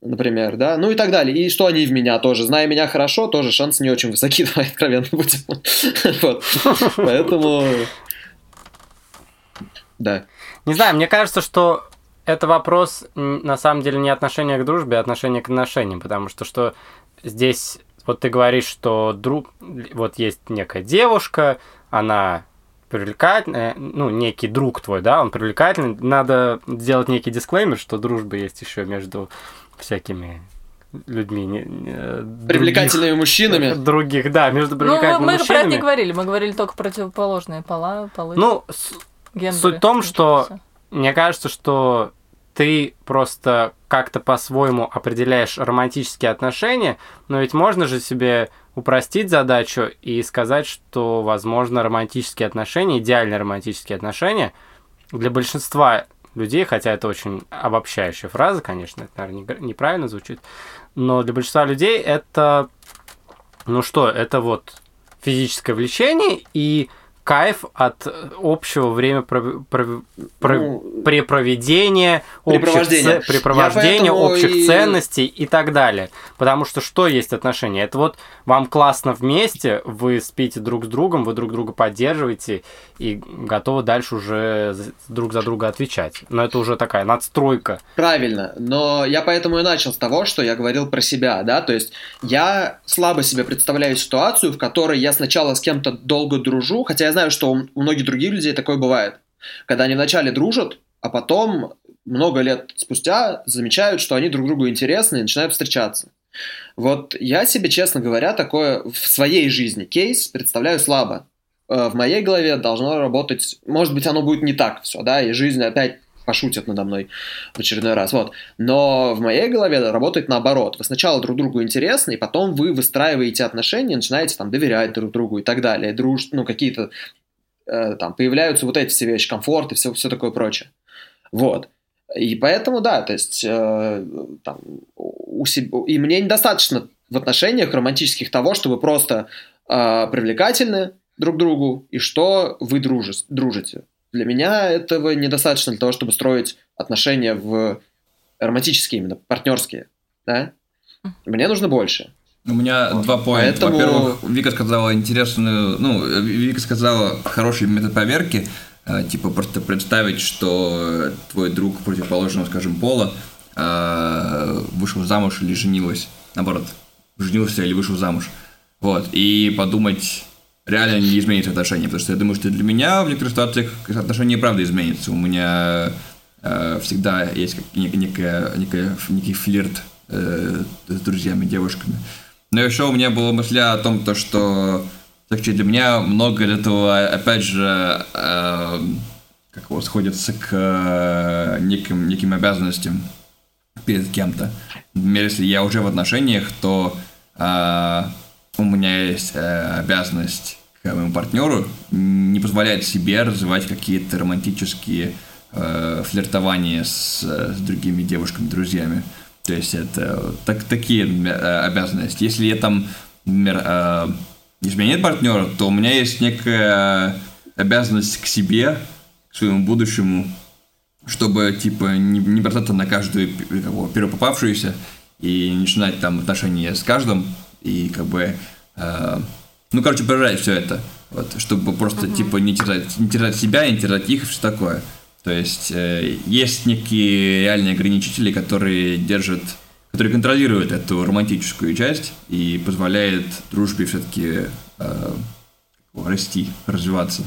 Например, да, ну и так далее. И что они в меня тоже. Зная меня хорошо, тоже шансы не очень высоки, давай откровенно будем. Вот. Поэтому... Да. Не знаю, мне кажется, что это вопрос на самом деле не отношения к дружбе, а отношения к отношениям, потому что что здесь вот ты говоришь, что друг, вот есть некая девушка, она привлекательная, ну, некий друг твой, да, он привлекательный, надо сделать некий дисклеймер, что дружба есть еще между всякими людьми. Не, не, Привлекательными других, мужчинами. Других, да, между привлекательными ну, мы, мы мужчинами. про это не говорили, мы говорили только противоположные пола, полы. Ну, гендеры, суть в том, что мне кажется, что ты просто как-то по-своему определяешь романтические отношения, но ведь можно же себе упростить задачу и сказать, что, возможно, романтические отношения, идеальные романтические отношения для большинства людей, хотя это очень обобщающая фраза, конечно, это, наверное, неправильно звучит, но для большинства людей это, ну что, это вот физическое влечение и кайф от общего время ну, препроведения, общих, препровождения общих и... ценностей и так далее. Потому что что есть отношения? Это вот вам классно вместе, вы спите друг с другом, вы друг друга поддерживаете и готовы дальше уже друг за друга отвечать. Но это уже такая надстройка. Правильно, но я поэтому и начал с того, что я говорил про себя, да, то есть я слабо себе представляю ситуацию, в которой я сначала с кем-то долго дружу, хотя я знаю, что у многих других людей такое бывает. Когда они вначале дружат, а потом много лет спустя замечают, что они друг другу интересны и начинают встречаться. Вот я себе, честно говоря, такое в своей жизни кейс представляю слабо. Э, в моей голове должно работать, может быть, оно будет не так все, да, и жизнь опять пошутят надо мной в очередной раз, вот. Но в моей голове работает наоборот. Вы сначала друг другу интересны, и потом вы выстраиваете отношения, начинаете там доверять друг другу и так далее, друж, ну, какие-то э, там появляются вот эти все вещи, комфорт и все, все такое прочее. Вот. И поэтому, да, то есть э, там, у себя, и мне недостаточно в отношениях романтических того, что вы просто э, привлекательны друг другу и что вы дружи, дружите. Для меня этого недостаточно для того, чтобы строить отношения в романтические именно, партнерские. Да? Мне нужно больше. У меня вот. два поинта. Поэтому... Во-первых, Вика сказала интересную, ну, Вика сказала хороший метод проверки, э, типа просто представить, что твой друг противоположного, скажем, пола э, вышел замуж или женилась, наоборот, женился или вышел замуж. Вот, и подумать, реально не изменится отношения, потому что я думаю, что для меня в некоторых ситуациях отношения правда изменятся. У меня э, всегда есть некая, некая, некий флирт э, с друзьями, девушками. Но еще у меня была мысль о том, то, что все-таки для меня много этого, опять же, э, как его сходится к э, неким, неким обязанностям перед кем-то. Например, если я уже в отношениях, то э, у меня есть э, обязанность моему партнеру не позволять себе развивать какие-то романтические э, флиртования с, с другими девушками, друзьями. То есть это так, такие э, обязанности. Если я там, например, э, изменяет партнера, то у меня есть некая обязанность к себе, к своему будущему, чтобы, типа, не, не бросаться на каждую как бы, первопопавшуюся и начинать там отношения с каждым, и как бы, э, ну, короче, проверять все это, вот, чтобы просто, uh-huh. типа, не терять, не терять себя, не терять их и все такое. То есть э, есть некие реальные ограничители, которые держат, которые контролируют эту романтическую часть и позволяет дружбе все-таки э, расти, развиваться.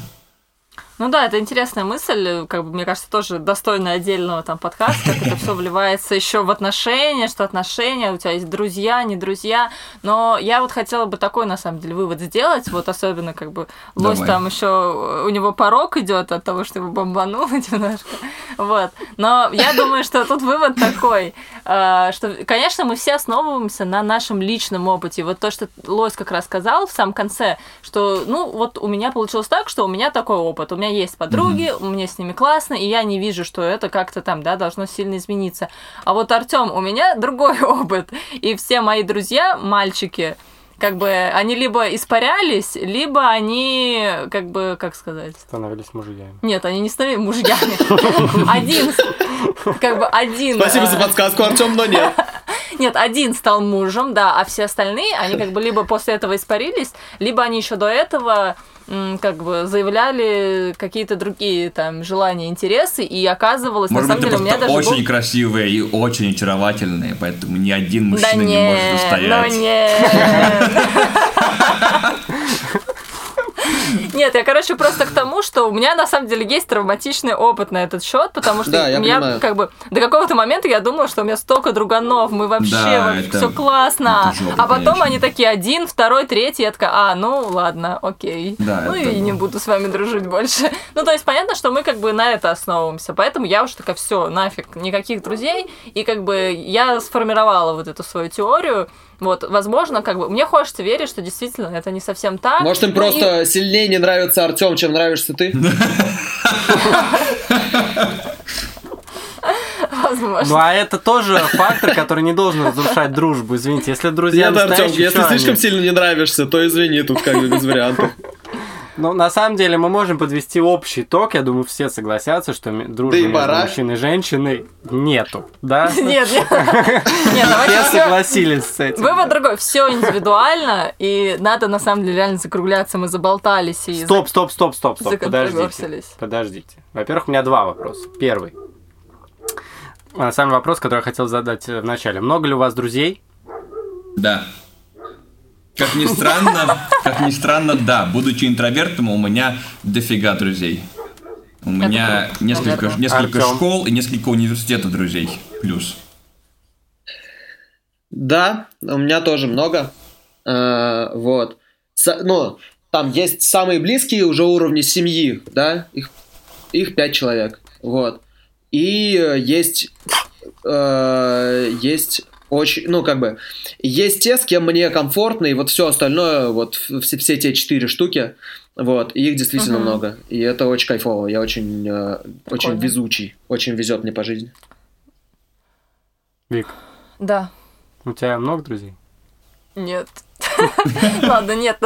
Ну да, это интересная мысль, как бы, мне кажется, тоже достойная отдельного там подкаста, как это все вливается еще в отношения, что отношения, у тебя есть друзья, не друзья. Но я вот хотела бы такой, на самом деле, вывод сделать, вот особенно как бы лось Давай. там еще у него порог идет от того, что его бомбануло немножко. Вот. Но я думаю, что тут вывод такой, э, что, конечно, мы все основываемся на нашем личном опыте. Вот то, что Лось как раз сказал в самом конце, что, ну, вот у меня получилось так, что у меня такой опыт. У меня есть подруги, у меня с ними классно, и я не вижу, что это как-то там, да, должно сильно измениться. А вот Артем, у меня другой опыт. И все мои друзья, мальчики, как бы они либо испарялись, либо они, как бы, как сказать, Становились мужьями. нет, они не стали мужьями. Один, как бы один. Спасибо за подсказку, Артем, но нет. Нет, один стал мужем, да, а все остальные, они как бы либо после этого испарились, либо они еще до этого как бы заявляли какие-то другие там желания, интересы, и оказывалось, Может на быть, самом ты деле, у меня даже очень был... красивые и очень очаровательные, поэтому ни один Да мужчина не может устоять. ну нет. Нет, я, короче, просто к тому, что у меня на самом деле есть травматичный опыт на этот счет, потому что Да, я у меня как бы до какого-то момента я думала, что у меня столько друганов, мы вообще Да, это- все классно. это жопа, а потом конечно. они такие один, второй, третий, я такая, а, ну ладно, окей. Да, ну и не буду с вами дружить больше. Ну, то есть понятно, что мы как бы на это основываемся, поэтому я уж такая, все, нафиг, никаких друзей, и как бы я сформировала вот эту свою теорию, вот, возможно, как бы, мне хочется верить, что действительно это не совсем так. Может, им Ну и- просто сильнее не нравится Артем, чем нравишься ты? Возможно. Ну, а это тоже фактор, который не должен разрушать дружбу. Извините, если друзья Нет, Артем, если слишком они? сильно не нравишься, то извини, тут как бы без вариантов. Ну, на самом деле, мы можем подвести общий итог. Я думаю, все согласятся, что дружбы Да и между мужчиной и женщиной нету. Да? Нет, нет. Все согласились с этим. Вывод другой. Все индивидуально, и надо на самом деле реально закругляться. Мы заболтались и Стоп, стоп, стоп, стоп, стоп, подождите. Подождите. Во-первых, у меня два вопроса. Первый. А, Самый вопрос, который я хотел задать э, в начале. Много ли у вас друзей? Да. Как ни странно, как ни странно, да. Будучи интровертом, у меня дофига друзей. У меня круто, несколько, наверное. несколько Артём? школ и несколько университетов друзей. Плюс. Да, у меня тоже много. Э, Вот. С- Ну, там есть самые близкие уже уровни семьи, да, их, их пять человек, вот. И э, есть, э, есть очень, ну, как бы, есть те, с кем мне комфортно, и вот все остальное, вот все, все те четыре штуки, вот, и их действительно Мгм. много. И это очень кайфово, я очень, э, очень везучий, очень везет мне по жизни. Вик, Да. у тебя много друзей? Нет. Ладно, нет.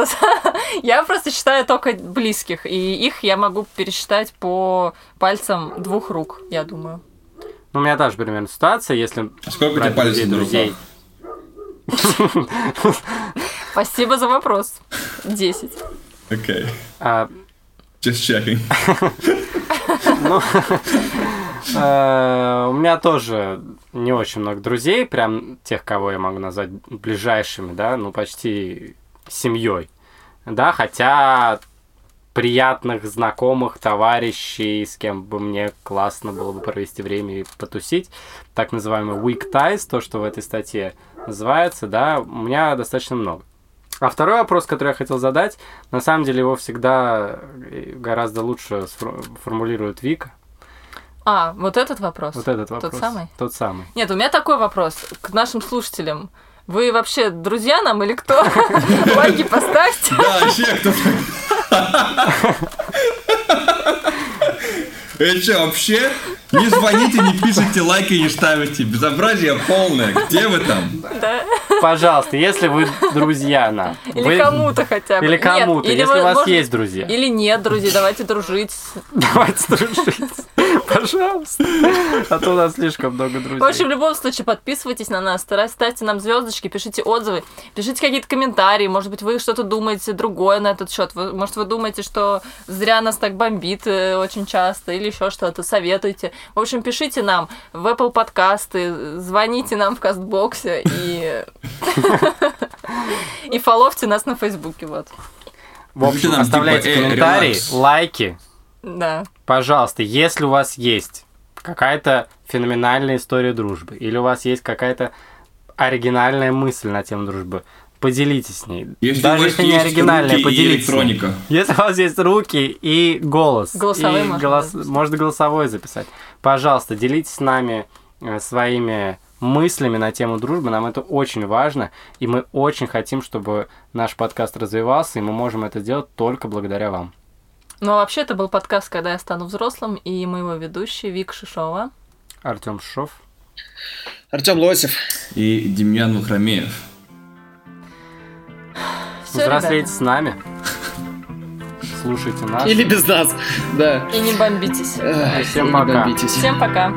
Я просто считаю только близких, и их я могу пересчитать по пальцам двух рук, я думаю. Ну, у меня та же примерно ситуация, если А сколько у тебя брать пальцев на друзей? Спасибо за вопрос. Десять. Окей. А, Just checking. Ну, э, у меня тоже не очень много друзей, прям тех, кого я могу назвать ближайшими, да, ну почти семьей, да, хотя приятных знакомых, товарищей, с кем бы мне классно было бы провести время и потусить, так называемый weak ties, то, что в этой статье называется, да, у меня достаточно много. А второй вопрос, который я хотел задать, на самом деле его всегда э, гораздо лучше формулирует Вика. А, вот этот вопрос. Вот этот вопрос. Тот самый? Тот самый. Нет, у меня такой вопрос к нашим слушателям. Вы вообще друзья нам или кто? Лайки поставьте. Да, вообще кто Это что, вообще? Не звоните, не пишите лайки, не ставите. Безобразие полное. Где вы там? Да. Пожалуйста, если вы друзья нам. Или вы- кому-то хотя бы. Или кому-то, если вы, у вас может, есть друзья. Или нет, друзья, давайте дружить. Давайте дружить. Пожалуйста. А то у нас слишком много друзей. В общем, в любом случае, подписывайтесь на нас, ставьте нам звездочки, пишите отзывы, пишите какие-то комментарии. Может быть, вы что-то думаете другое на этот счет. Может, вы думаете, что зря нас так бомбит э, очень часто, или еще что-то, советуйте. В общем, пишите нам в Apple подкасты, звоните нам в кастбоксе и... И фоловьте нас на Фейсбуке, вот. В общем, Нам, типа, оставляйте э, комментарии, лайки Да. Пожалуйста, если у вас есть какая-то феноменальная история дружбы, или у вас есть какая-то оригинальная мысль на тему дружбы, поделитесь с ней. Если Даже если не оригинальная, руки и поделитесь. ней. электроника. Если у вас есть руки и голос, Голосовые и можно голос- записать. можно голосовой записать, пожалуйста, делитесь с нами э, своими мыслями на тему дружбы. Нам это очень важно, и мы очень хотим, чтобы наш подкаст развивался, и мы можем это сделать только благодаря вам. Ну, а вообще, это был подкаст «Когда я стану взрослым», и мы его ведущие Вик Шишова. Артем Шов. Артем Лосев. И Демьян Вахромеев. Всё, Взрослейте ребята. с нами. Слушайте нас. Или без нас. Да. И не бомбитесь. Всем пока. бомбитесь. Всем пока.